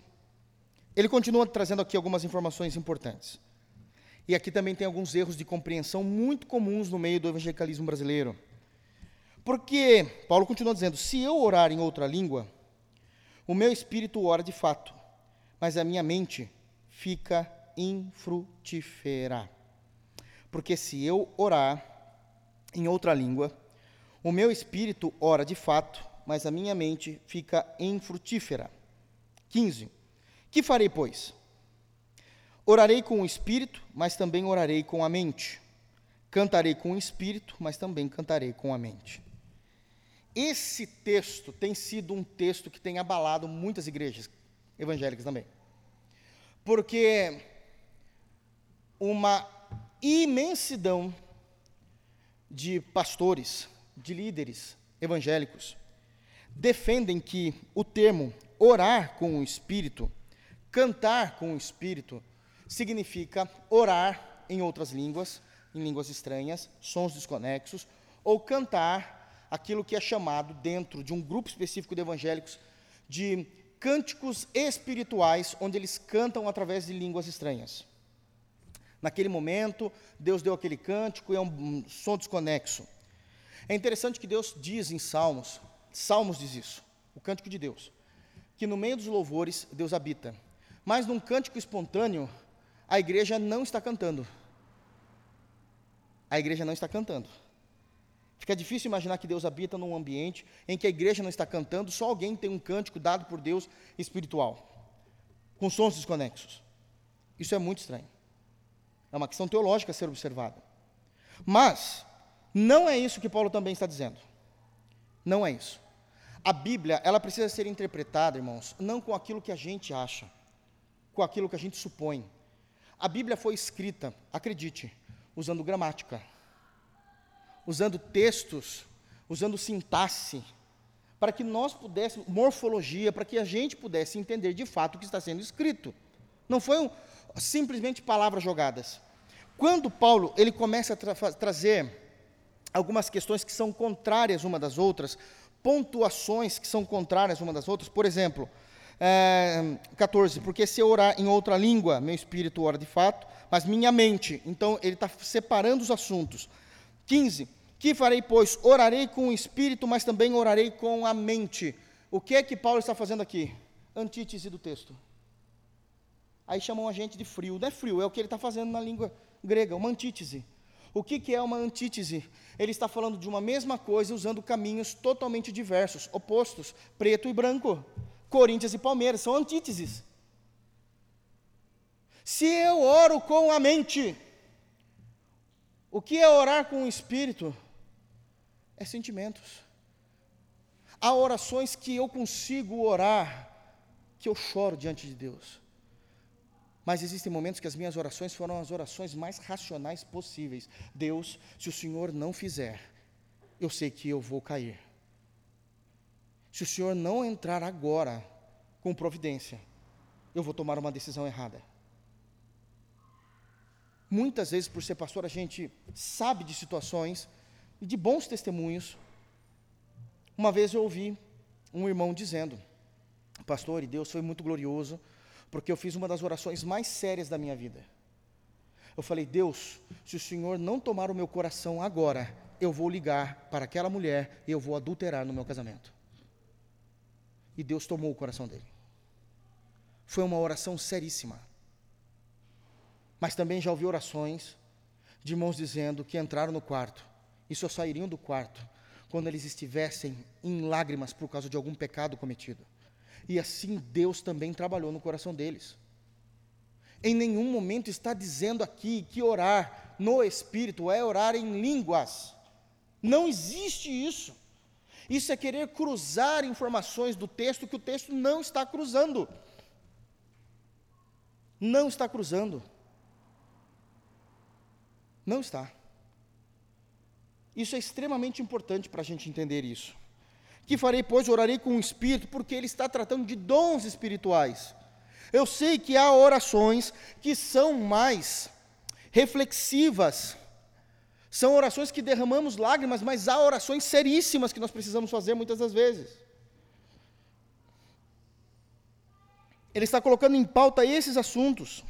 Ele continua trazendo aqui algumas informações importantes. E aqui também tem alguns erros de compreensão muito comuns no meio do evangelicalismo brasileiro. Porque Paulo continua dizendo: se eu orar em outra língua, o meu espírito ora de fato, mas a minha mente fica infrutífera. Porque se eu orar em outra língua, o meu espírito ora de fato, mas a minha mente fica infrutífera. 15. Que farei, pois? Orarei com o espírito, mas também orarei com a mente. Cantarei com o espírito, mas também cantarei com a mente. Esse texto tem sido um texto que tem abalado muitas igrejas evangélicas também. Porque uma imensidão de pastores, de líderes evangélicos, defendem que o termo orar com o Espírito, cantar com o Espírito, significa orar em outras línguas, em línguas estranhas, sons desconexos, ou cantar aquilo que é chamado, dentro de um grupo específico de evangélicos, de cânticos espirituais, onde eles cantam através de línguas estranhas. Naquele momento, Deus deu aquele cântico e é um som desconexo. É interessante que Deus diz em Salmos, Salmos diz isso, o cântico de Deus, que no meio dos louvores Deus habita. Mas num cântico espontâneo, a igreja não está cantando. A igreja não está cantando. Fica difícil imaginar que Deus habita num ambiente em que a igreja não está cantando, só alguém tem um cântico dado por Deus espiritual, com sons desconexos. Isso é muito estranho. É uma questão teológica a ser observada. Mas, não é isso que Paulo também está dizendo. Não é isso. A Bíblia, ela precisa ser interpretada, irmãos, não com aquilo que a gente acha, com aquilo que a gente supõe. A Bíblia foi escrita, acredite, usando gramática, usando textos, usando sintaxe, para que nós pudéssemos, morfologia, para que a gente pudesse entender de fato o que está sendo escrito. Não foi simplesmente palavras jogadas. Quando Paulo ele começa a tra trazer algumas questões que são contrárias uma das outras, pontuações que são contrárias uma das outras, por exemplo, é, 14, porque se eu orar em outra língua, meu espírito ora de fato, mas minha mente, então ele está separando os assuntos. 15, que farei, pois? Orarei com o espírito, mas também orarei com a mente. O que é que Paulo está fazendo aqui? Antítese do texto. Aí chamam a gente de frio. Não é frio, é o que ele está fazendo na língua grega, uma antítese. O que, que é uma antítese? Ele está falando de uma mesma coisa usando caminhos totalmente diversos, opostos, preto e branco. Corinthians e Palmeiras são antíteses. Se eu oro com a mente, o que é orar com o espírito? É sentimentos. Há orações que eu consigo orar, que eu choro diante de Deus. Mas existem momentos que as minhas orações foram as orações mais racionais possíveis. Deus, se o Senhor não fizer, eu sei que eu vou cair. Se o Senhor não entrar agora com providência, eu vou tomar uma decisão errada. Muitas vezes, por ser pastor, a gente sabe de situações e de bons testemunhos. Uma vez eu ouvi um irmão dizendo: Pastor, e Deus foi muito glorioso porque eu fiz uma das orações mais sérias da minha vida. Eu falei, Deus, se o Senhor não tomar o meu coração agora, eu vou ligar para aquela mulher e eu vou adulterar no meu casamento. E Deus tomou o coração dele. Foi uma oração seríssima. Mas também já ouvi orações de irmãos dizendo que entraram no quarto e só sairiam do quarto quando eles estivessem em lágrimas por causa de algum pecado cometido. E assim Deus também trabalhou no coração deles. Em nenhum momento está dizendo aqui que orar no Espírito é orar em línguas. Não existe isso. Isso é querer cruzar informações do texto que o texto não está cruzando. Não está cruzando. Não está. Isso é extremamente importante para a gente entender isso. Que farei, pois, orarei com o Espírito, porque ele está tratando de dons espirituais. Eu sei que há orações que são mais reflexivas, são orações que derramamos lágrimas, mas há orações seríssimas que nós precisamos fazer muitas das vezes. Ele está colocando em pauta esses assuntos.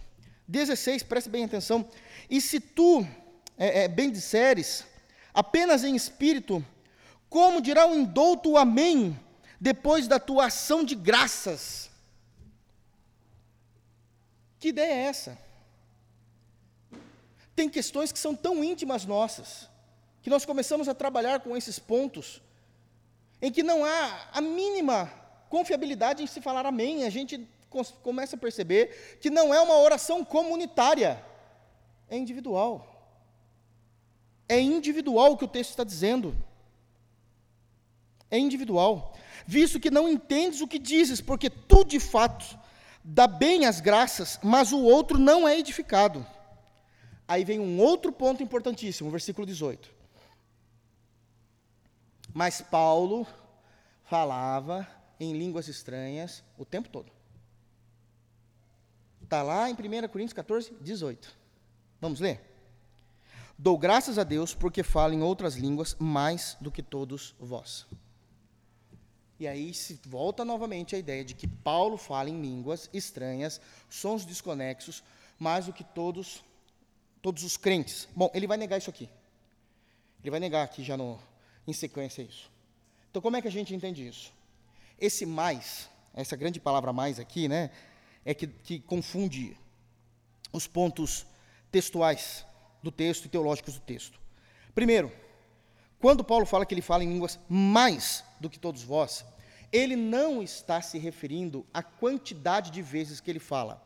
16, preste bem atenção. E se tu é, é, bem disseres, apenas em espírito, como dirá o indouto amém depois da tua ação de graças? Que ideia é essa? Tem questões que são tão íntimas nossas, que nós começamos a trabalhar com esses pontos, em que não há a mínima confiabilidade em se falar amém. A gente começa a perceber que não é uma oração comunitária, é individual. É individual o que o texto está dizendo. É individual. Visto que não entendes o que dizes, porque tu de fato dá bem as graças, mas o outro não é edificado. Aí vem um outro ponto importantíssimo, versículo 18. Mas Paulo falava em línguas estranhas o tempo todo. Está lá em 1 Coríntios 14, 18. Vamos ler? Dou graças a Deus porque falo em outras línguas mais do que todos vós. E aí se volta novamente a ideia de que Paulo fala em línguas estranhas, sons desconexos, mais do que todos todos os crentes. Bom, ele vai negar isso aqui. Ele vai negar aqui já no, em sequência isso. Então como é que a gente entende isso? Esse mais, essa grande palavra mais aqui, né, é que, que confunde os pontos textuais do texto e teológicos do texto. Primeiro, quando Paulo fala que ele fala em línguas mais do que todos vós, ele não está se referindo à quantidade de vezes que ele fala,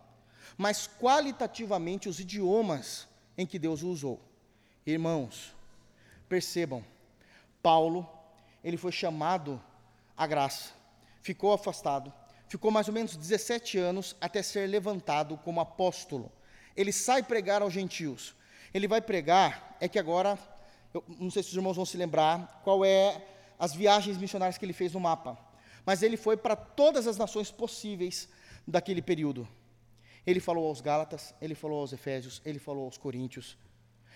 mas qualitativamente os idiomas em que Deus o usou. Irmãos, percebam, Paulo, ele foi chamado à graça, ficou afastado, ficou mais ou menos 17 anos até ser levantado como apóstolo. Ele sai pregar aos gentios. Ele vai pregar, é que agora, eu não sei se os irmãos vão se lembrar, qual é as viagens missionárias que ele fez no mapa. Mas ele foi para todas as nações possíveis daquele período. Ele falou aos Gálatas, ele falou aos Efésios, ele falou aos Coríntios,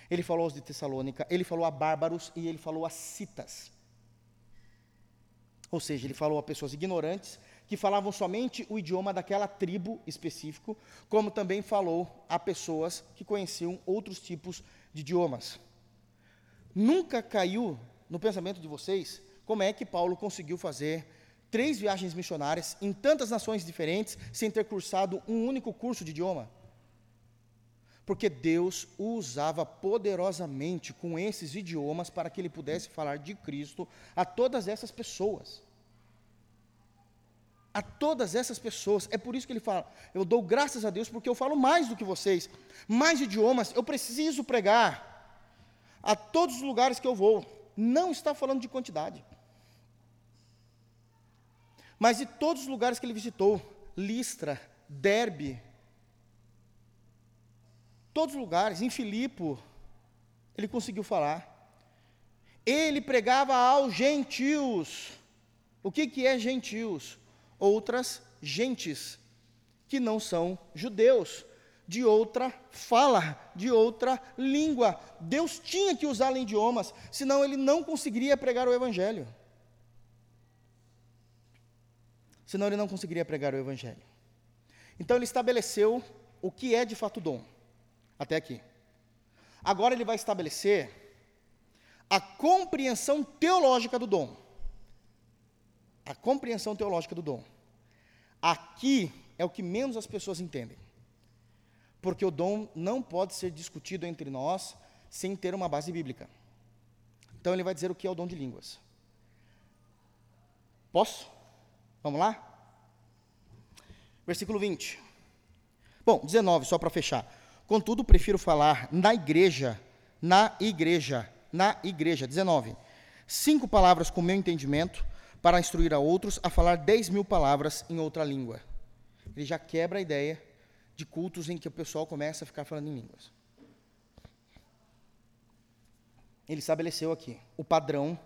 ele falou aos de Tessalônica, ele falou a bárbaros e ele falou a citas. Ou seja, ele falou a pessoas ignorantes que falavam somente o idioma daquela tribo específico, como também falou a pessoas que conheciam outros tipos de idiomas. Nunca caiu no pensamento de vocês como é que Paulo conseguiu fazer três viagens missionárias em tantas nações diferentes sem ter cursado um único curso de idioma? Porque Deus o usava poderosamente com esses idiomas para que ele pudesse falar de Cristo a todas essas pessoas a todas essas pessoas. É por isso que ele fala: eu dou graças a Deus porque eu falo mais do que vocês, mais idiomas, eu preciso pregar a todos os lugares que eu vou. Não está falando de quantidade. Mas de todos os lugares que ele visitou, Listra, Derbe, todos os lugares, em Filipo, ele conseguiu falar. Ele pregava aos gentios. O que, que é gentios? outras gentes que não são judeus, de outra fala, de outra língua. Deus tinha que usar idiomas, senão ele não conseguiria pregar o evangelho. Senão ele não conseguiria pregar o evangelho. Então ele estabeleceu o que é de fato dom. Até aqui. Agora ele vai estabelecer a compreensão teológica do dom a compreensão teológica do dom. Aqui é o que menos as pessoas entendem. Porque o dom não pode ser discutido entre nós sem ter uma base bíblica. Então ele vai dizer o que é o dom de línguas. Posso? Vamos lá? Versículo 20. Bom, 19, só para fechar. Contudo, prefiro falar na igreja, na igreja, na igreja. 19. Cinco palavras com meu entendimento para instruir a outros a falar 10 mil palavras em outra língua. Ele já quebra a ideia de cultos em que o pessoal começa a ficar falando em línguas. Ele estabeleceu aqui o padrão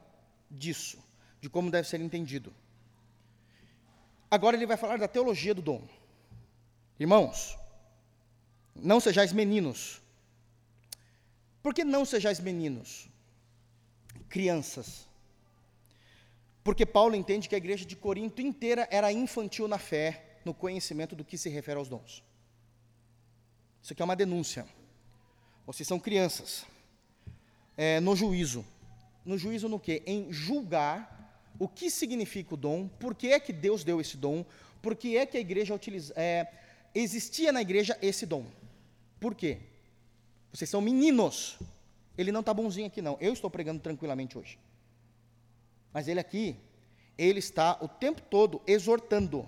disso, de como deve ser entendido. Agora ele vai falar da teologia do dom. Irmãos, não sejais meninos. Por que não sejais meninos? Crianças porque Paulo entende que a igreja de Corinto inteira era infantil na fé, no conhecimento do que se refere aos dons. Isso aqui é uma denúncia. Vocês são crianças. É, no juízo. No juízo no quê? Em julgar o que significa o dom, por que é que Deus deu esse dom, por que é que a igreja utiliza, é, existia na igreja esse dom. Por quê? Vocês são meninos. Ele não está bonzinho aqui, não. Eu estou pregando tranquilamente hoje. Mas ele aqui, ele está o tempo todo exortando.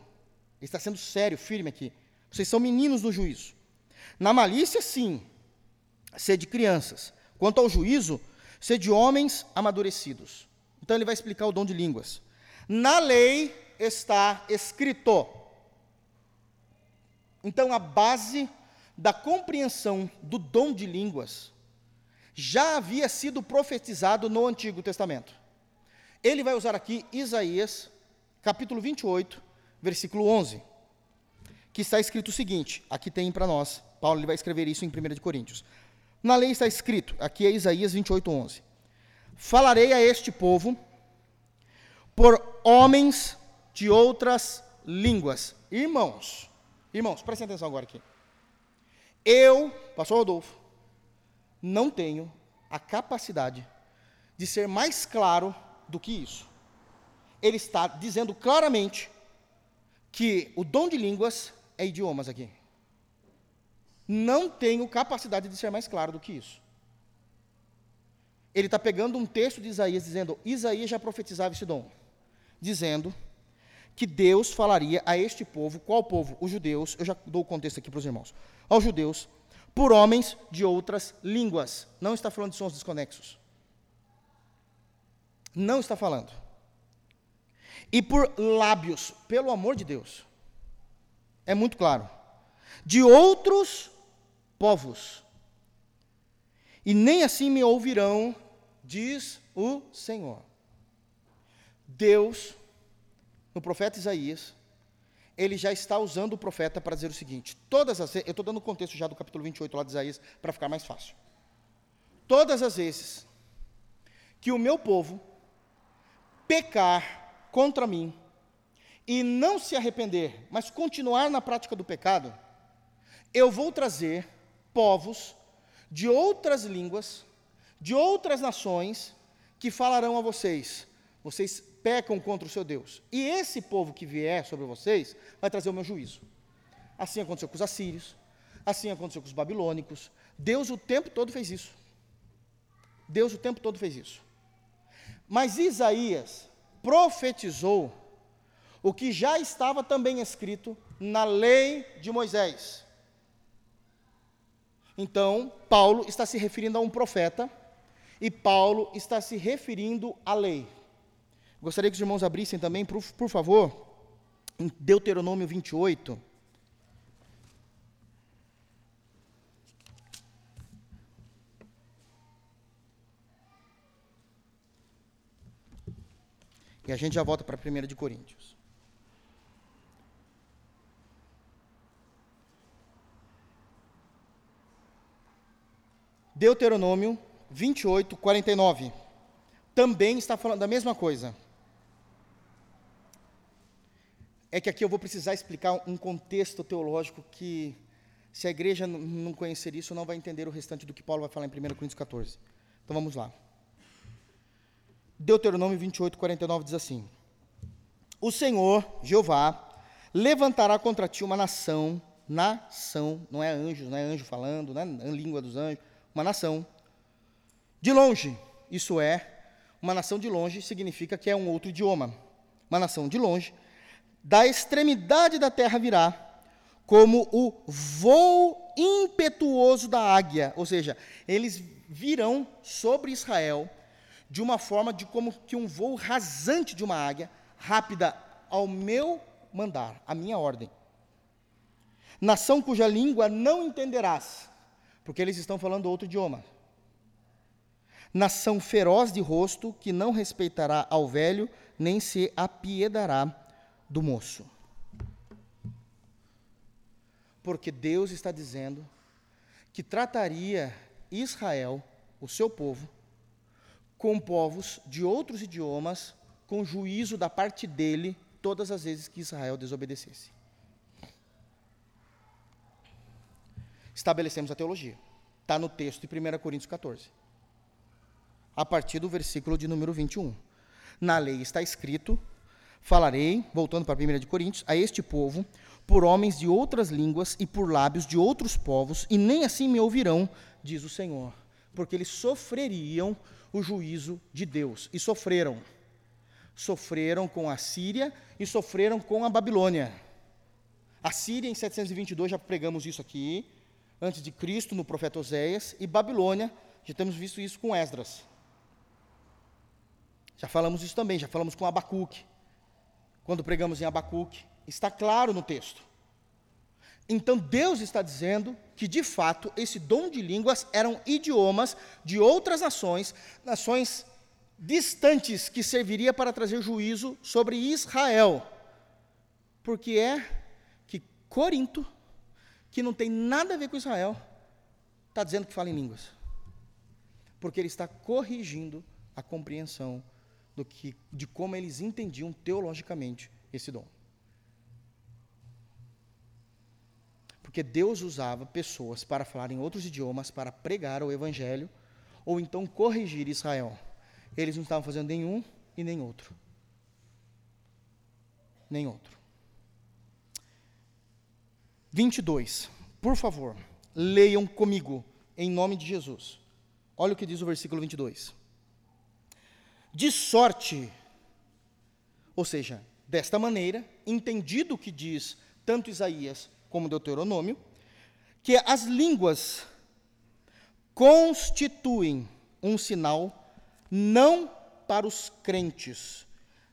Ele está sendo sério, firme aqui. Vocês são meninos no juízo. Na malícia, sim, sede crianças. Quanto ao juízo, sede homens amadurecidos. Então ele vai explicar o dom de línguas. Na lei está escrito. Então a base da compreensão do dom de línguas já havia sido profetizado no Antigo Testamento. Ele vai usar aqui Isaías, capítulo 28, versículo 11, que está escrito o seguinte: aqui tem para nós, Paulo ele vai escrever isso em 1 Coríntios. Na lei está escrito, aqui é Isaías 28, 11: Falarei a este povo por homens de outras línguas. Irmãos, irmãos, prestem atenção agora aqui. Eu, pastor Rodolfo, não tenho a capacidade de ser mais claro do que isso. Ele está dizendo claramente que o dom de línguas é idiomas aqui. Não tenho capacidade de ser mais claro do que isso. Ele está pegando um texto de Isaías, dizendo: Isaías já profetizava esse dom, dizendo que Deus falaria a este povo, qual povo? Os judeus, eu já dou o contexto aqui para os irmãos. Aos judeus, por homens de outras línguas. Não está falando de sons desconexos. Não está falando. E por lábios, pelo amor de Deus. É muito claro. De outros povos. E nem assim me ouvirão, diz o Senhor. Deus, no profeta Isaías, ele já está usando o profeta para dizer o seguinte: todas as eu estou dando o contexto já do capítulo 28 lá de Isaías para ficar mais fácil. Todas as vezes que o meu povo pecar contra mim e não se arrepender, mas continuar na prática do pecado, eu vou trazer povos de outras línguas, de outras nações, que falarão a vocês: vocês pecam contra o seu Deus. E esse povo que vier sobre vocês vai trazer o meu juízo. Assim aconteceu com os assírios, assim aconteceu com os babilônicos. Deus o tempo todo fez isso. Deus o tempo todo fez isso. Mas Isaías profetizou o que já estava também escrito na lei de Moisés. Então, Paulo está se referindo a um profeta e Paulo está se referindo à lei. Gostaria que os irmãos abrissem também, por, por favor, em Deuteronômio 28. E a gente já volta para a 1 de Coríntios. Deuteronômio 28, 49. Também está falando da mesma coisa. É que aqui eu vou precisar explicar um contexto teológico que, se a igreja não conhecer isso, não vai entender o restante do que Paulo vai falar em 1 Coríntios 14. Então vamos lá. Deuteronômio 28, 49 diz assim: O Senhor, Jeová, levantará contra ti uma nação, nação, não é anjos, não é anjo falando, não é língua dos anjos, uma nação. De longe, isso é, uma nação de longe significa que é um outro idioma. Uma nação de longe, da extremidade da terra virá, como o voo impetuoso da águia, ou seja, eles virão sobre Israel de uma forma de como que um voo rasante de uma águia, rápida ao meu mandar, à minha ordem. Nação cuja língua não entenderás, porque eles estão falando outro idioma. Nação feroz de rosto, que não respeitará ao velho, nem se apiedará do moço. Porque Deus está dizendo que trataria Israel, o seu povo, com povos de outros idiomas, com juízo da parte dele, todas as vezes que Israel desobedecesse. estabelecemos a teologia. Está no texto de 1 Coríntios 14. A partir do versículo de número 21. Na lei está escrito: Falarei, voltando para a 1 de Coríntios, a este povo, por homens de outras línguas e por lábios de outros povos, e nem assim me ouvirão, diz o Senhor, porque eles sofreriam o juízo de Deus. E sofreram. Sofreram com a Síria e sofreram com a Babilônia. A Síria, em 722, já pregamos isso aqui, antes de Cristo, no profeta Oséias, e Babilônia, já temos visto isso com Esdras. Já falamos isso também, já falamos com Abacuque. Quando pregamos em Abacuque, está claro no texto. Então Deus está dizendo que, de fato, esse dom de línguas eram idiomas de outras nações, nações distantes que serviria para trazer juízo sobre Israel. Porque é que Corinto, que não tem nada a ver com Israel, está dizendo que fala em línguas. Porque ele está corrigindo a compreensão do que, de como eles entendiam teologicamente esse dom. Porque Deus usava pessoas para falar em outros idiomas, para pregar o evangelho, ou então corrigir Israel. Eles não estavam fazendo nenhum e nem outro. Nem outro. 22. Por favor, leiam comigo, em nome de Jesus. Olha o que diz o versículo 22. De sorte, ou seja, desta maneira, entendido o que diz tanto Isaías como Deuteronômio, que as línguas constituem um sinal não para os crentes,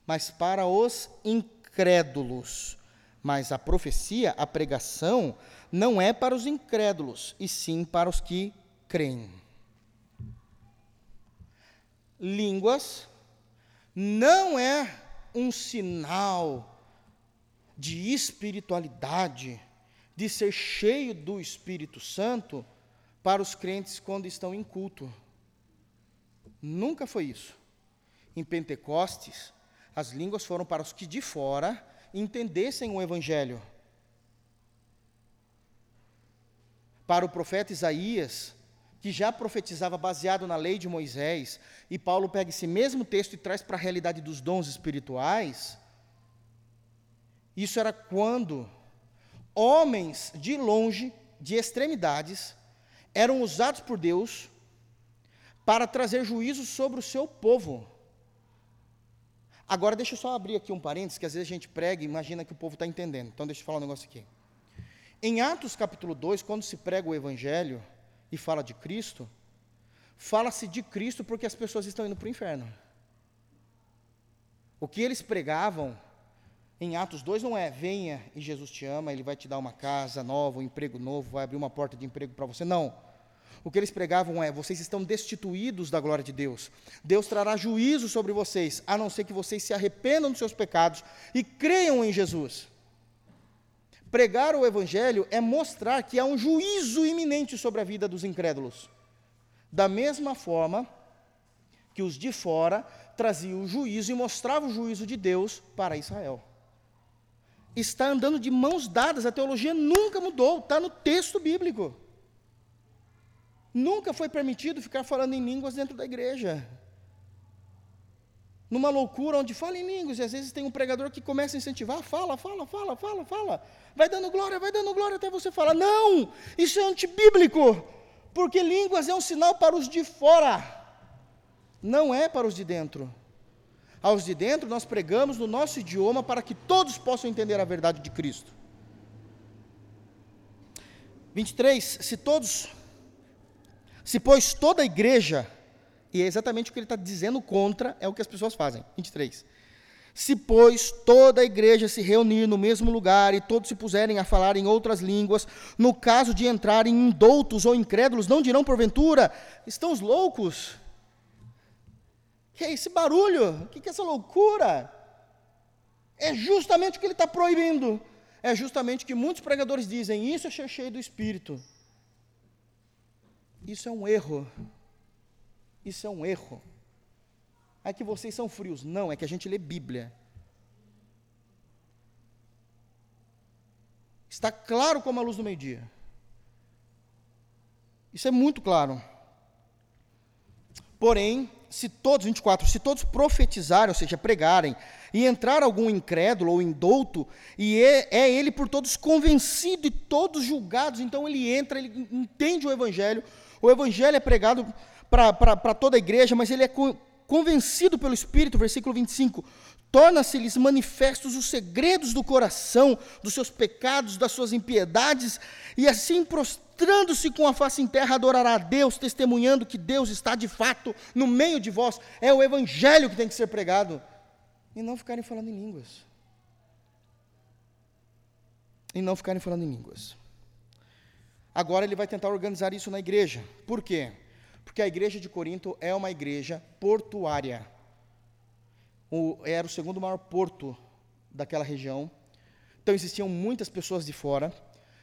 mas para os incrédulos. Mas a profecia, a pregação, não é para os incrédulos, e sim para os que creem. Línguas não é um sinal de espiritualidade, de ser cheio do Espírito Santo para os crentes quando estão em culto. Nunca foi isso. Em Pentecostes, as línguas foram para os que de fora entendessem o Evangelho. Para o profeta Isaías, que já profetizava baseado na lei de Moisés, e Paulo pega esse mesmo texto e traz para a realidade dos dons espirituais, isso era quando homens de longe, de extremidades, eram usados por Deus para trazer juízo sobre o seu povo. Agora, deixa eu só abrir aqui um parênteses, que às vezes a gente prega e imagina que o povo está entendendo. Então, deixa eu falar um negócio aqui. Em Atos capítulo 2, quando se prega o Evangelho e fala de Cristo, fala-se de Cristo porque as pessoas estão indo para o inferno. O que eles pregavam em Atos 2 não é venha e Jesus te ama, ele vai te dar uma casa nova, um emprego novo, vai abrir uma porta de emprego para você. Não. O que eles pregavam é: vocês estão destituídos da glória de Deus. Deus trará juízo sobre vocês, a não ser que vocês se arrependam dos seus pecados e creiam em Jesus. Pregar o Evangelho é mostrar que há um juízo iminente sobre a vida dos incrédulos. Da mesma forma que os de fora traziam o juízo e mostravam o juízo de Deus para Israel está andando de mãos dadas, a teologia nunca mudou, está no texto bíblico. Nunca foi permitido ficar falando em línguas dentro da igreja. Numa loucura onde fala em línguas, e às vezes tem um pregador que começa a incentivar, fala, fala, fala, fala, fala, vai dando glória, vai dando glória até você falar, não, isso é antibíblico, porque línguas é um sinal para os de fora, não é para os de dentro. Aos de dentro, nós pregamos no nosso idioma para que todos possam entender a verdade de Cristo. 23. Se todos, se pois toda a igreja, e é exatamente o que ele está dizendo contra, é o que as pessoas fazem. 23. Se, pois, toda a igreja se reunir no mesmo lugar e todos se puserem a falar em outras línguas, no caso de entrarem indoutos ou incrédulos, não dirão porventura, estão os loucos? que é esse barulho? O que é essa loucura? É justamente o que ele está proibindo. É justamente o que muitos pregadores dizem: isso é cheio do Espírito. Isso é um erro. Isso é um erro. É que vocês são frios. Não, é que a gente lê Bíblia. Está claro como a luz do meio-dia. Isso é muito claro. Porém, se todos, 24, se todos profetizarem, ou seja, pregarem, e entrar algum incrédulo ou indouto, e é, é, ele por todos convencido e todos julgados, então ele entra, ele entende o evangelho, o evangelho é pregado para toda a igreja, mas ele é convencido pelo Espírito, versículo 25, torna-se-lhes manifestos os segredos do coração, dos seus pecados, das suas impiedades, e assim prostrando-se com a face em terra, adorará a Deus, testemunhando que Deus está de fato no meio de vós. É o evangelho que tem que ser pregado, e não ficarem falando em línguas. E não ficarem falando em línguas. Agora ele vai tentar organizar isso na igreja. Por quê? Porque a igreja de Corinto é uma igreja portuária. O, era o segundo maior porto daquela região. Então existiam muitas pessoas de fora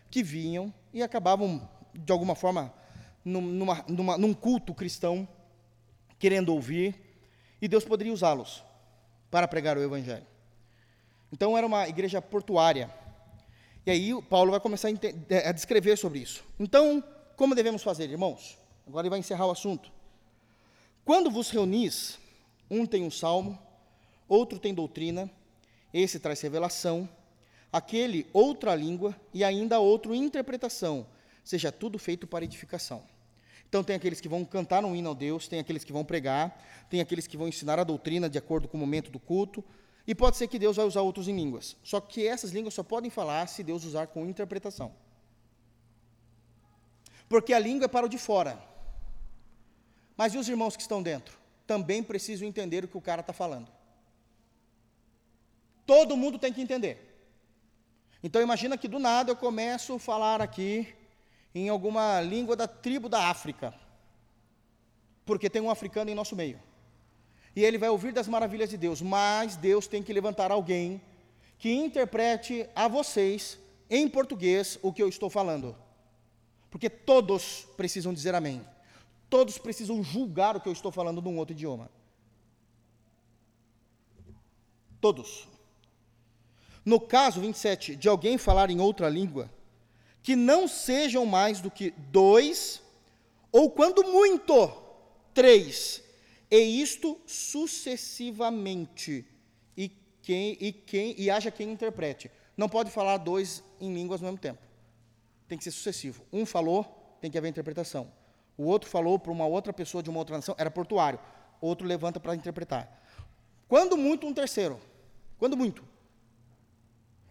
que vinham e acabavam, de alguma forma, numa, numa, num culto cristão, querendo ouvir, e Deus poderia usá-los para pregar o Evangelho. Então era uma igreja portuária. E aí Paulo vai começar a, a descrever sobre isso. Então, como devemos fazer, irmãos? Agora ele vai encerrar o assunto. Quando vos reunis, um tem um salmo, outro tem doutrina, esse traz revelação, aquele outra língua e ainda outro interpretação, seja tudo feito para edificação. Então tem aqueles que vão cantar um hino a Deus, tem aqueles que vão pregar, tem aqueles que vão ensinar a doutrina de acordo com o momento do culto, e pode ser que Deus vai usar outros em línguas. Só que essas línguas só podem falar se Deus usar com interpretação. Porque a língua é para o de fora. Mas e os irmãos que estão dentro? Também precisam entender o que o cara está falando. Todo mundo tem que entender. Então imagina que do nada eu começo a falar aqui em alguma língua da tribo da África. Porque tem um africano em nosso meio e ele vai ouvir das maravilhas de Deus, mas Deus tem que levantar alguém que interprete a vocês em português o que eu estou falando. Porque todos precisam dizer amém. Todos precisam julgar o que eu estou falando num outro idioma. Todos. No caso 27, de alguém falar em outra língua, que não sejam mais do que dois, ou quando muito, três, e isto sucessivamente, e, quem, e, quem, e haja quem interprete. Não pode falar dois em línguas ao mesmo tempo. Tem que ser sucessivo. Um falou, tem que haver interpretação. O outro falou para uma outra pessoa de uma outra nação, era portuário. Outro levanta para interpretar. Quando muito, um terceiro. Quando muito.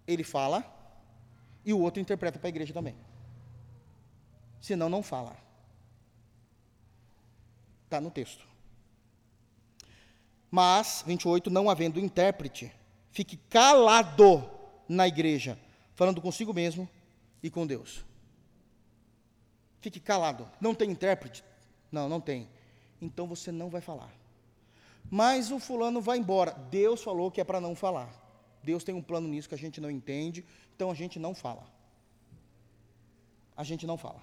Ele fala e o outro interpreta para a igreja também. Senão, não fala. Está no texto. Mas, 28, não havendo intérprete, fique calado na igreja, falando consigo mesmo e com Deus. Fique calado. Não tem intérprete? Não, não tem. Então você não vai falar. Mas o fulano vai embora. Deus falou que é para não falar. Deus tem um plano nisso que a gente não entende, então a gente não fala. A gente não fala.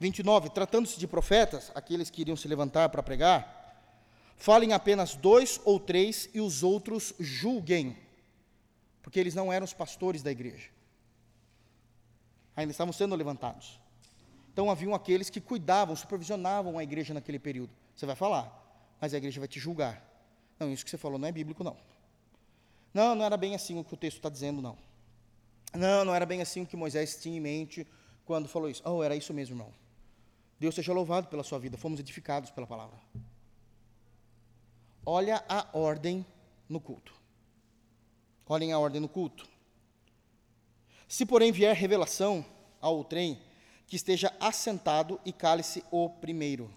29, tratando-se de profetas, aqueles que iriam se levantar para pregar, falem apenas dois ou três e os outros julguem, porque eles não eram os pastores da igreja. Ainda estavam sendo levantados. Então haviam aqueles que cuidavam, supervisionavam a igreja naquele período. Você vai falar, mas a igreja vai te julgar. Não, isso que você falou não é bíblico, não. Não, não era bem assim o que o texto está dizendo, não. Não, não era bem assim o que Moisés tinha em mente quando falou isso. Oh, era isso mesmo, irmão. Deus seja louvado pela sua vida, fomos edificados pela palavra. Olha a ordem no culto. Olhem a ordem no culto. Se, porém, vier revelação ao trem, que esteja assentado e cale-se o primeiro.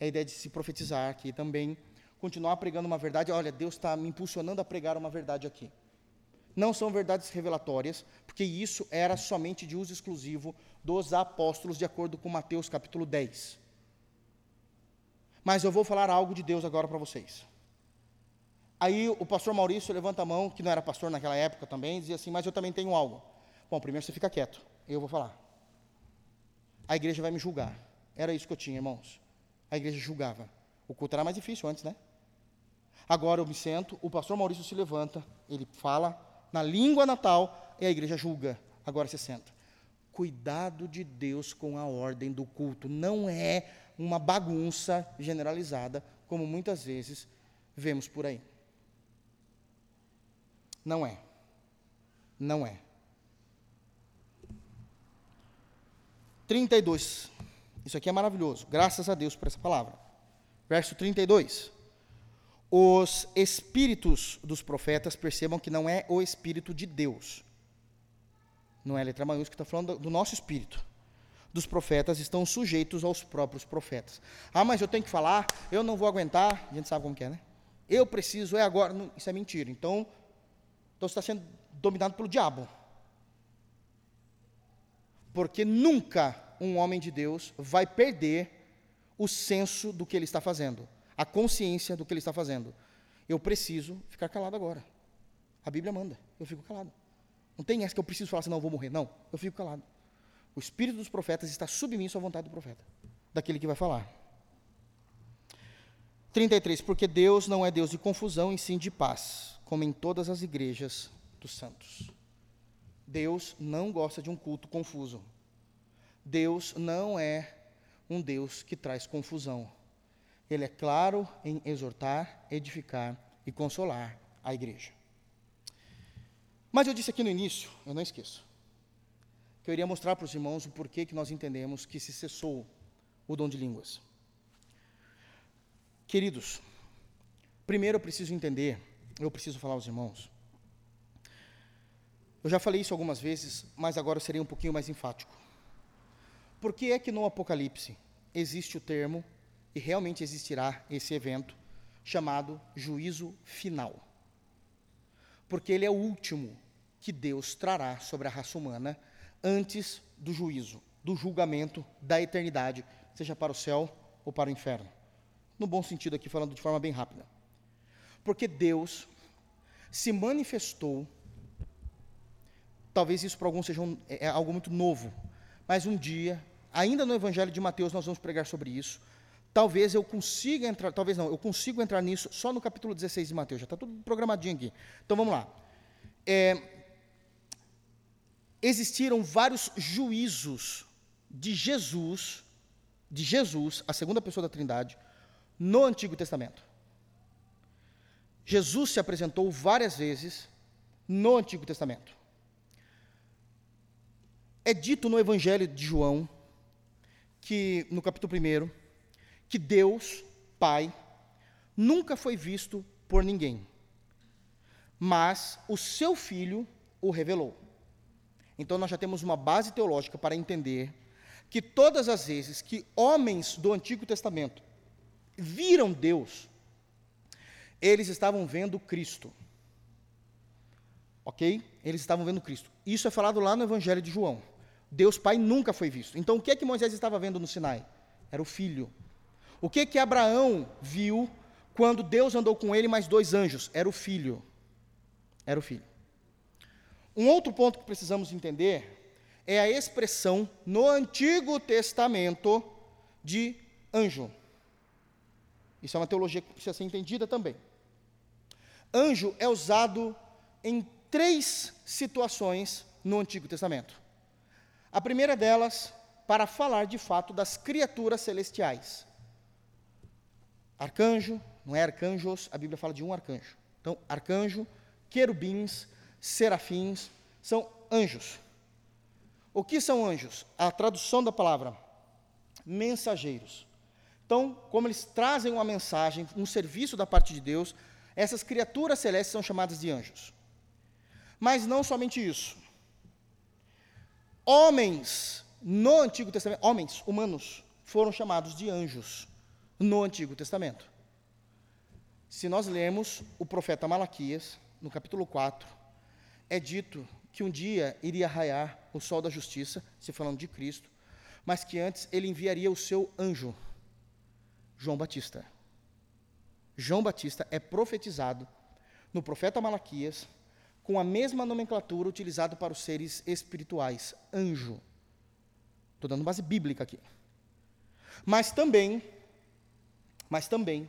É a ideia de se profetizar aqui também, continuar pregando uma verdade. Olha, Deus está me impulsionando a pregar uma verdade aqui. Não são verdades revelatórias, porque isso era somente de uso exclusivo dos apóstolos, de acordo com Mateus capítulo 10. Mas eu vou falar algo de Deus agora para vocês. Aí o pastor Maurício levanta a mão, que não era pastor naquela época também, e dizia assim: Mas eu também tenho algo. Bom, primeiro você fica quieto, eu vou falar. A igreja vai me julgar. Era isso que eu tinha, irmãos. A igreja julgava. O culto era mais difícil antes, né? Agora eu me sento, o pastor Maurício se levanta, ele fala na língua natal e a igreja julga. Agora você senta cuidado de Deus com a ordem do culto. Não é uma bagunça generalizada, como muitas vezes vemos por aí. Não é. Não é. 32. Isso aqui é maravilhoso. Graças a Deus por essa palavra. Verso 32. Os espíritos dos profetas percebam que não é o espírito de Deus. Não é letra maiúscula, está falando do nosso espírito. Dos profetas estão sujeitos aos próprios profetas. Ah, mas eu tenho que falar, eu não vou aguentar. A gente sabe como que é, né? Eu preciso, é agora. Isso é mentira. Então, então você está sendo dominado pelo diabo. Porque nunca um homem de Deus vai perder o senso do que ele está fazendo, a consciência do que ele está fazendo. Eu preciso ficar calado agora. A Bíblia manda, eu fico calado. Não tem essa que eu preciso falar, senão eu vou morrer. Não, eu fico calado. O espírito dos profetas está submisso à vontade do profeta, daquele que vai falar. 33. Porque Deus não é Deus de confusão, e sim de paz, como em todas as igrejas dos santos. Deus não gosta de um culto confuso. Deus não é um Deus que traz confusão. Ele é claro em exortar, edificar e consolar a igreja. Mas eu disse aqui no início, eu não esqueço, que eu iria mostrar para os irmãos o porquê que nós entendemos que se cessou o dom de línguas. Queridos, primeiro eu preciso entender, eu preciso falar aos irmãos. Eu já falei isso algumas vezes, mas agora eu serei um pouquinho mais enfático. Por que é que no Apocalipse existe o termo, e realmente existirá esse evento, chamado juízo final? Porque ele é o último que Deus trará sobre a raça humana antes do juízo, do julgamento da eternidade, seja para o céu ou para o inferno. No bom sentido aqui, falando de forma bem rápida. Porque Deus se manifestou, talvez isso para alguns seja um, é, é algo muito novo, mas um dia, ainda no Evangelho de Mateus, nós vamos pregar sobre isso. Talvez eu consiga entrar, talvez não, eu consigo entrar nisso só no capítulo 16 de Mateus, já está tudo programadinho aqui. Então vamos lá. É, existiram vários juízos de Jesus, de Jesus, a segunda pessoa da Trindade, no Antigo Testamento. Jesus se apresentou várias vezes no Antigo Testamento. É dito no Evangelho de João, que no capítulo 1, que Deus, Pai, nunca foi visto por ninguém, mas o seu Filho o revelou. Então nós já temos uma base teológica para entender que todas as vezes que homens do Antigo Testamento viram Deus, eles estavam vendo Cristo. Ok? Eles estavam vendo Cristo. Isso é falado lá no Evangelho de João. Deus Pai nunca foi visto. Então o que é que Moisés estava vendo no Sinai? Era o filho. O que é que Abraão viu quando Deus andou com ele mais dois anjos? Era o filho. Era o filho. Um outro ponto que precisamos entender é a expressão no Antigo Testamento de anjo. Isso é uma teologia que precisa ser entendida também. Anjo é usado em três situações no Antigo Testamento. A primeira delas, para falar de fato das criaturas celestiais. Arcanjo, não é arcanjos, a Bíblia fala de um arcanjo. Então, arcanjo, querubins, serafins, são anjos. O que são anjos? A tradução da palavra, mensageiros. Então, como eles trazem uma mensagem, um serviço da parte de Deus, essas criaturas celestes são chamadas de anjos. Mas não somente isso. Homens no Antigo Testamento, homens humanos, foram chamados de anjos no Antigo Testamento. Se nós lermos o profeta Malaquias, no capítulo 4, é dito que um dia iria raiar o sol da justiça, se falando de Cristo, mas que antes ele enviaria o seu anjo, João Batista. João Batista é profetizado no profeta Malaquias com a mesma nomenclatura utilizada para os seres espirituais, anjo. Estou dando base bíblica aqui. Mas também, mas também,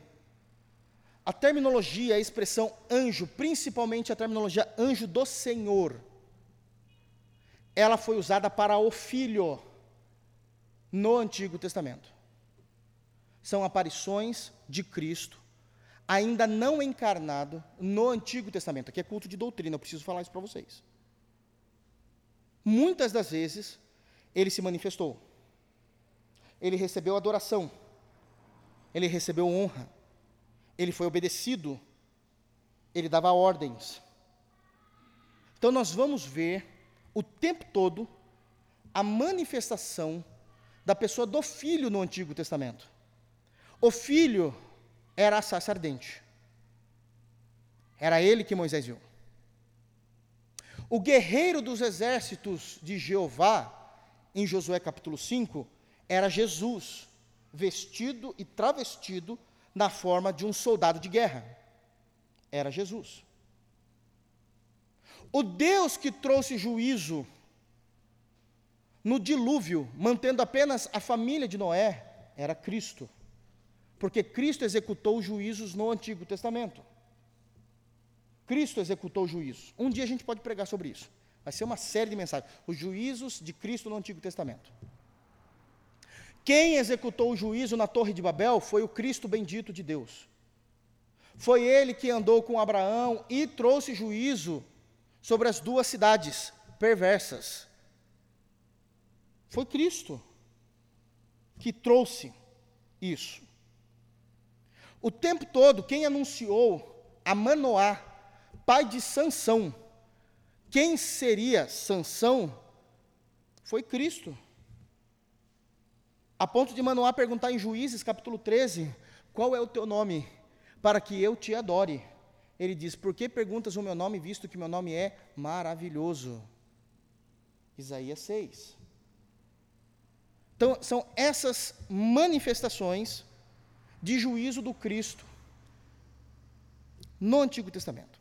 a terminologia, a expressão anjo, principalmente a terminologia anjo do Senhor, ela foi usada para o Filho no Antigo Testamento. São aparições de Cristo ainda não encarnado no Antigo Testamento. Aqui é culto de doutrina, eu preciso falar isso para vocês. Muitas das vezes ele se manifestou. ele recebeu adoração, ele recebeu honra, ele foi obedecido, ele dava ordens. Então nós vamos ver o tempo todo a manifestação da pessoa do filho no Antigo Testamento. O filho era a sarça ardente. Era ele que Moisés viu. O guerreiro dos exércitos de Jeová, em Josué capítulo 5, era Jesus, vestido e travestido na forma de um soldado de guerra. Era Jesus. O Deus que trouxe juízo no dilúvio, mantendo apenas a família de Noé, era Cristo. Porque Cristo executou os juízos no Antigo Testamento. Cristo executou os juízos. Um dia a gente pode pregar sobre isso. Vai ser uma série de mensagens. Os juízos de Cristo no Antigo Testamento. Quem executou o juízo na Torre de Babel foi o Cristo bendito de Deus. Foi ele que andou com Abraão e trouxe juízo sobre as duas cidades perversas. Foi Cristo que trouxe isso. O tempo todo, quem anunciou a Manoá, pai de Sansão, quem seria Sansão, foi Cristo. A ponto de Manoá perguntar em Juízes, capítulo 13, qual é o teu nome, para que eu te adore. Ele diz: Por que perguntas o meu nome, visto que meu nome é maravilhoso? Isaías 6. Então, são essas manifestações de juízo do Cristo no Antigo Testamento.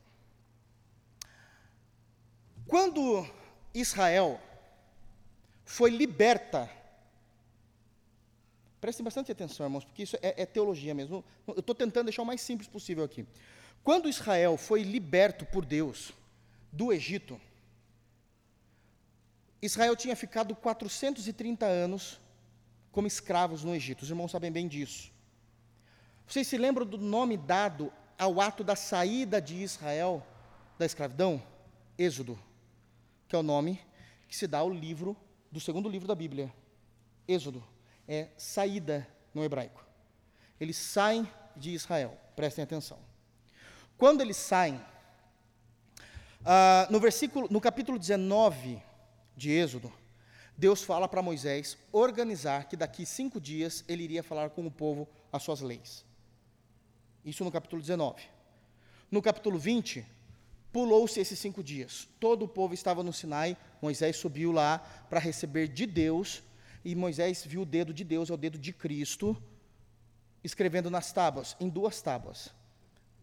Quando Israel foi liberta Prestem bastante atenção, irmãos, porque isso é, é teologia mesmo. Eu estou tentando deixar o mais simples possível aqui. Quando Israel foi liberto por Deus do Egito, Israel tinha ficado 430 anos como escravos no Egito. Os irmãos sabem bem disso. Vocês se lembram do nome dado ao ato da saída de Israel da escravidão? Êxodo, que é o nome que se dá ao livro do segundo livro da Bíblia. Êxodo é saída no hebraico. Eles saem de Israel, prestem atenção. Quando eles saem, ah, no versículo, no capítulo 19 de Êxodo, Deus fala para Moisés organizar que daqui cinco dias ele iria falar com o povo as suas leis. Isso no capítulo 19. No capítulo 20, pulou-se esses cinco dias. Todo o povo estava no Sinai, Moisés subiu lá para receber de Deus e Moisés viu o dedo de Deus, é o dedo de Cristo, escrevendo nas tábuas, em duas tábuas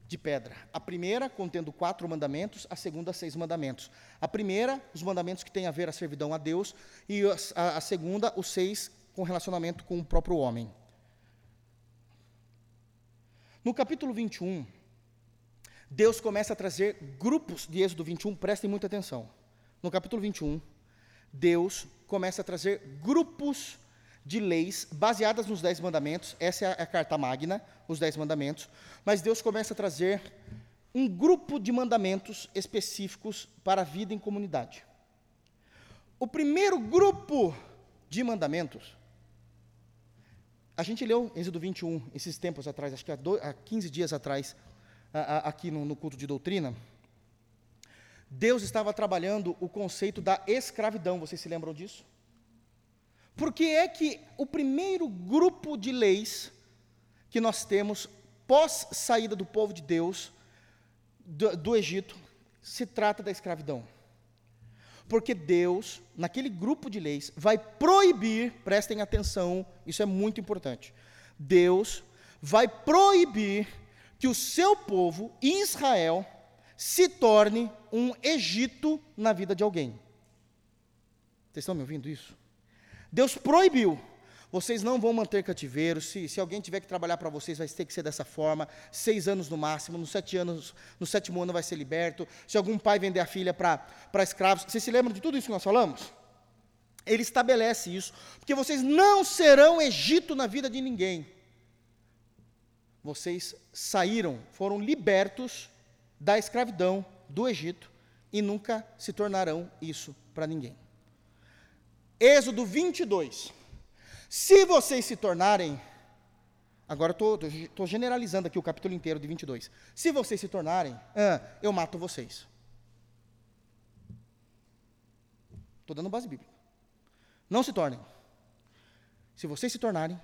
de pedra. A primeira contendo quatro mandamentos, a segunda seis mandamentos. A primeira, os mandamentos que têm a ver a servidão a Deus, e a, a segunda, os seis com relacionamento com o próprio homem. No capítulo 21, Deus começa a trazer grupos de Êxodo 21, prestem muita atenção. No capítulo 21, Deus começa a trazer grupos de leis baseadas nos Dez Mandamentos, essa é a carta magna, os Dez Mandamentos, mas Deus começa a trazer um grupo de mandamentos específicos para a vida em comunidade. O primeiro grupo de mandamentos, a gente leu Êxodo 21, esses tempos atrás, acho que há, do, há 15 dias atrás, a, a, aqui no, no culto de doutrina, Deus estava trabalhando o conceito da escravidão, vocês se lembram disso? Porque é que o primeiro grupo de leis que nós temos pós saída do povo de Deus do, do Egito se trata da escravidão. Porque Deus, naquele grupo de leis, vai proibir, prestem atenção, isso é muito importante. Deus vai proibir que o seu povo, Israel, se torne um Egito na vida de alguém. Vocês estão me ouvindo isso? Deus proibiu. Vocês não vão manter cativeiro. Se, se alguém tiver que trabalhar para vocês, vai ter que ser dessa forma. Seis anos no máximo. No, sete anos, no sétimo ano vai ser liberto. Se algum pai vender a filha para escravos. Vocês se lembram de tudo isso que nós falamos? Ele estabelece isso. Porque vocês não serão Egito na vida de ninguém. Vocês saíram, foram libertos da escravidão do Egito e nunca se tornarão isso para ninguém. Êxodo 22. Se vocês se tornarem. Agora estou generalizando aqui o capítulo inteiro de 22. Se vocês se tornarem, ah, eu mato vocês. Estou dando base bíblica. Não se tornem. Se vocês se tornarem,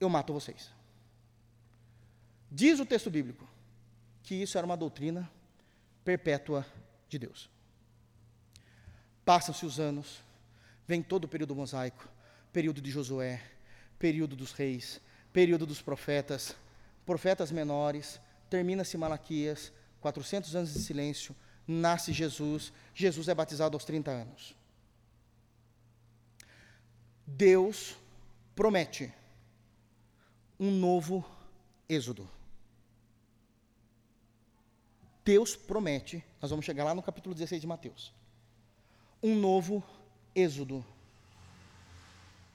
eu mato vocês. Diz o texto bíblico que isso era uma doutrina perpétua de Deus. Passam-se os anos, vem todo o período mosaico, período de Josué, período dos reis, período dos profetas, profetas menores, termina-se Malaquias, 400 anos de silêncio, nasce Jesus, Jesus é batizado aos 30 anos. Deus promete um novo êxodo. Deus promete, nós vamos chegar lá no capítulo 16 de Mateus, um novo êxodo.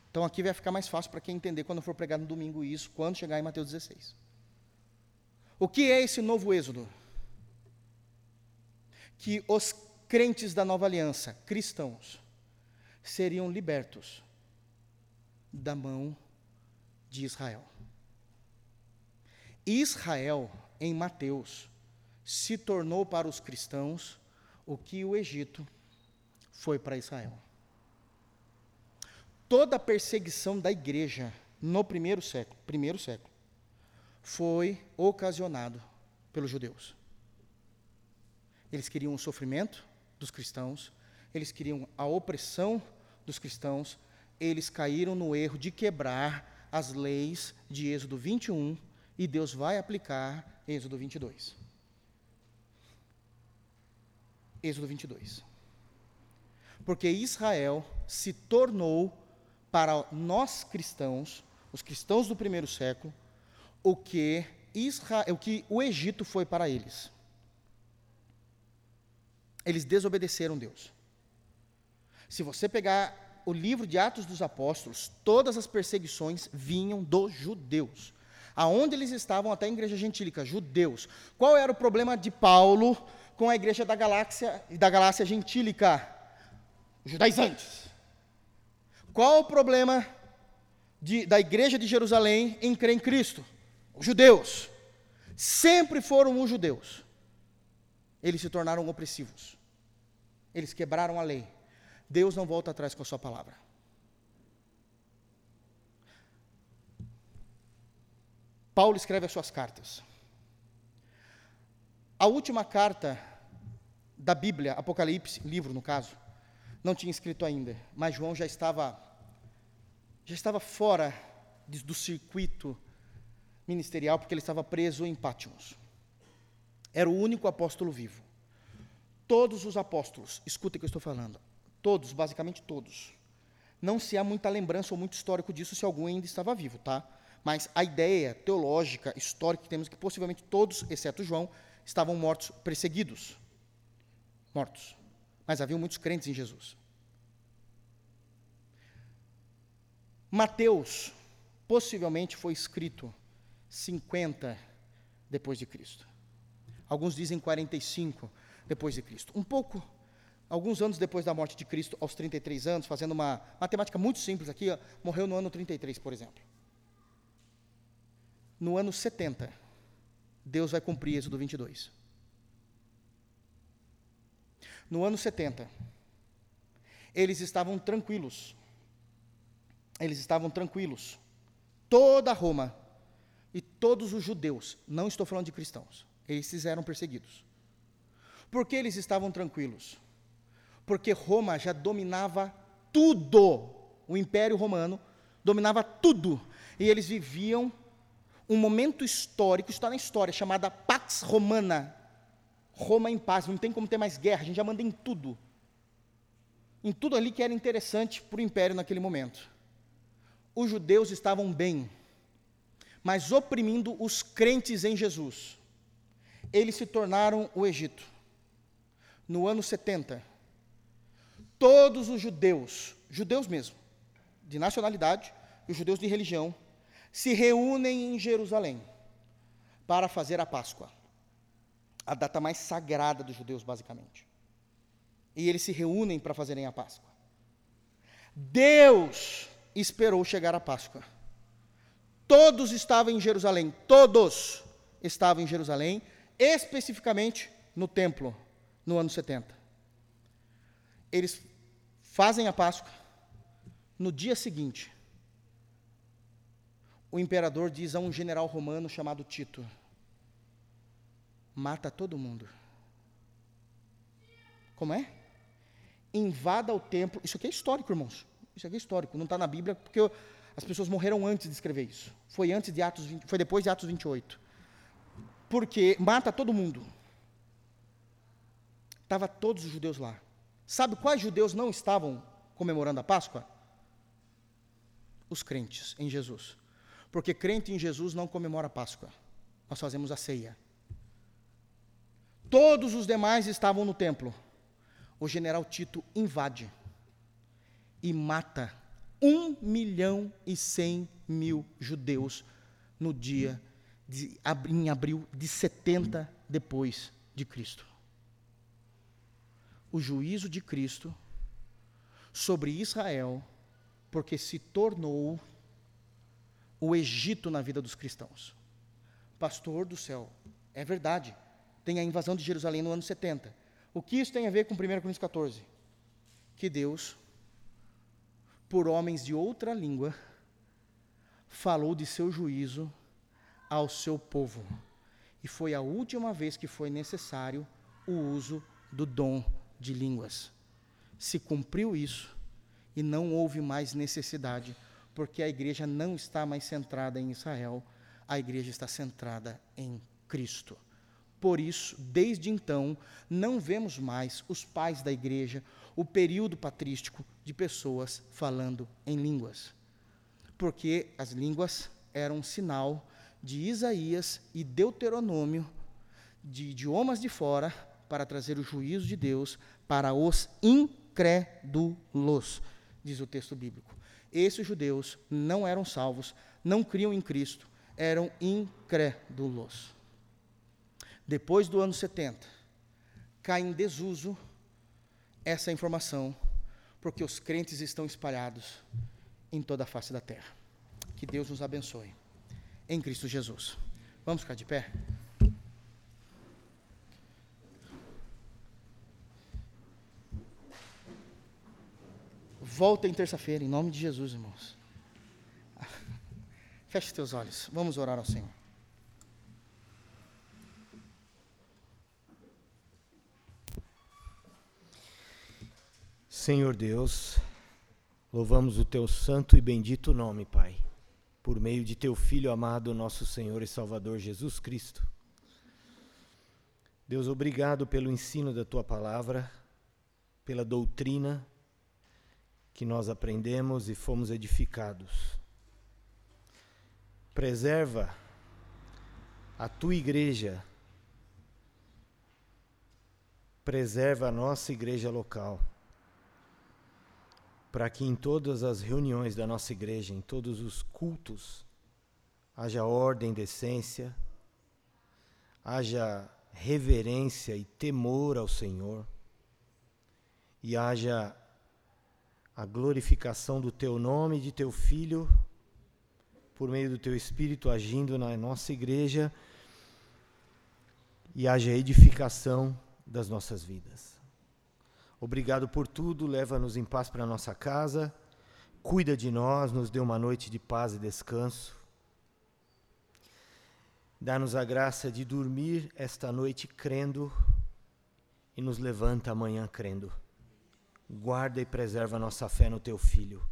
Então aqui vai ficar mais fácil para quem entender quando for pregar no domingo isso, quando chegar em Mateus 16. O que é esse novo êxodo? Que os crentes da nova aliança, cristãos, seriam libertos da mão de Israel. Israel, em Mateus, se tornou para os cristãos o que o Egito foi para Israel. Toda a perseguição da igreja no primeiro século, primeiro século foi ocasionado pelos judeus. Eles queriam o sofrimento dos cristãos, eles queriam a opressão dos cristãos, eles caíram no erro de quebrar as leis de Êxodo 21 e Deus vai aplicar Êxodo 22. Êxodo 22. Porque Israel se tornou para nós cristãos, os cristãos do primeiro século, o que Israel, o que o Egito foi para eles. Eles desobedeceram Deus. Se você pegar o livro de Atos dos Apóstolos, todas as perseguições vinham dos judeus. Aonde eles estavam, até a igreja gentílica, judeus. Qual era o problema de Paulo com a igreja da galáxia da galáxia gentílica, judaizantes. Qual o problema de, da igreja de Jerusalém em crer em Cristo? Os judeus. Sempre foram os judeus. Eles se tornaram opressivos. Eles quebraram a lei. Deus não volta atrás com a sua palavra. Paulo escreve as suas cartas. A última carta da Bíblia, Apocalipse, livro no caso, não tinha escrito ainda, mas João já estava já estava fora do circuito ministerial porque ele estava preso em Pátimos. Era o único apóstolo vivo. Todos os apóstolos, escutem o que eu estou falando, todos, basicamente todos. Não se há muita lembrança ou muito histórico disso se algum ainda estava vivo, tá? Mas a ideia teológica, histórica que temos é que possivelmente todos, exceto João, estavam mortos, perseguidos. Mortos. Mas havia muitos crentes em Jesus. Mateus possivelmente foi escrito 50 depois de Cristo. Alguns dizem 45 depois de Cristo. Um pouco, alguns anos depois da morte de Cristo, aos 33 anos, fazendo uma matemática muito simples aqui, morreu no ano 33, por exemplo. No ano 70, Deus vai cumprir Êxodo 22. No ano 70, eles estavam tranquilos. Eles estavam tranquilos. Toda Roma e todos os judeus, não estou falando de cristãos, esses eram perseguidos. Por que eles estavam tranquilos? Porque Roma já dominava tudo. O Império Romano dominava tudo. E eles viviam um momento histórico, está na história, chamada Pax Romana. Roma em paz, não tem como ter mais guerra, a gente já manda em tudo. Em tudo ali que era interessante para o império naquele momento. Os judeus estavam bem, mas oprimindo os crentes em Jesus. Eles se tornaram o Egito. No ano 70, todos os judeus, judeus mesmo, de nacionalidade, e os judeus de religião, se reúnem em Jerusalém para fazer a Páscoa, a data mais sagrada dos judeus, basicamente. E eles se reúnem para fazerem a Páscoa. Deus esperou chegar a Páscoa. Todos estavam em Jerusalém, todos estavam em Jerusalém, especificamente no templo, no ano 70. Eles fazem a Páscoa. No dia seguinte, o imperador diz a um general romano chamado Tito: mata todo mundo. Como é? Invada o templo. Isso aqui é histórico, irmãos. Isso aqui é histórico. Não está na Bíblia porque as pessoas morreram antes de escrever isso. Foi antes de Atos 20, foi depois de Atos 28. Porque mata todo mundo. Tava todos os judeus lá. Sabe quais judeus não estavam comemorando a Páscoa? Os crentes em Jesus. Porque crente em Jesus não comemora a Páscoa. Nós fazemos a ceia. Todos os demais estavam no templo. O general Tito invade e mata um milhão e cem mil judeus no dia de, em abril de 70 depois de Cristo. O juízo de Cristo sobre Israel, porque se tornou o Egito na vida dos cristãos. Pastor do céu, é verdade tem a invasão de Jerusalém no ano 70. O que isso tem a ver com 1 Coríntios 14? Que Deus, por homens de outra língua, falou de seu juízo ao seu povo. E foi a última vez que foi necessário o uso do dom de línguas. Se cumpriu isso e não houve mais necessidade, porque a igreja não está mais centrada em Israel, a igreja está centrada em Cristo. Por isso, desde então, não vemos mais os pais da igreja, o período patrístico de pessoas falando em línguas. Porque as línguas eram um sinal de Isaías e Deuteronômio, de idiomas de fora, para trazer o juízo de Deus para os incrédulos, diz o texto bíblico. Esses judeus não eram salvos, não criam em Cristo, eram incrédulos depois do ano 70, cai em desuso essa informação, porque os crentes estão espalhados em toda a face da terra. Que Deus nos abençoe. Em Cristo Jesus. Vamos ficar de pé? Volta em terça-feira, em nome de Jesus, irmãos. Feche teus olhos. Vamos orar ao Senhor.
Senhor Deus, louvamos o teu santo e bendito nome, Pai, por meio de teu Filho amado, nosso Senhor e Salvador Jesus Cristo. Deus, obrigado pelo ensino da tua palavra, pela doutrina que nós aprendemos e fomos edificados. Preserva a tua igreja, preserva a nossa igreja local para que em todas as reuniões da nossa igreja, em todos os cultos, haja ordem, decência, haja reverência e temor ao Senhor, e haja a glorificação do teu nome e de teu filho por meio do teu espírito agindo na nossa igreja e haja edificação das nossas vidas. Obrigado por tudo, leva-nos em paz para nossa casa, cuida de nós, nos dê uma noite de paz e descanso. Dá-nos a graça de dormir esta noite crendo e nos levanta amanhã crendo. Guarda e preserva nossa fé no teu Filho.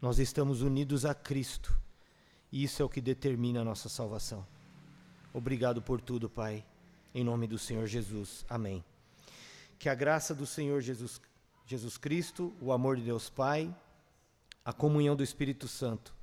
Nós estamos unidos a Cristo e isso é o que determina a nossa salvação. Obrigado por tudo, Pai. Em nome do Senhor Jesus. Amém. Que a graça do Senhor Jesus, Jesus Cristo, o amor de Deus Pai, a comunhão do Espírito Santo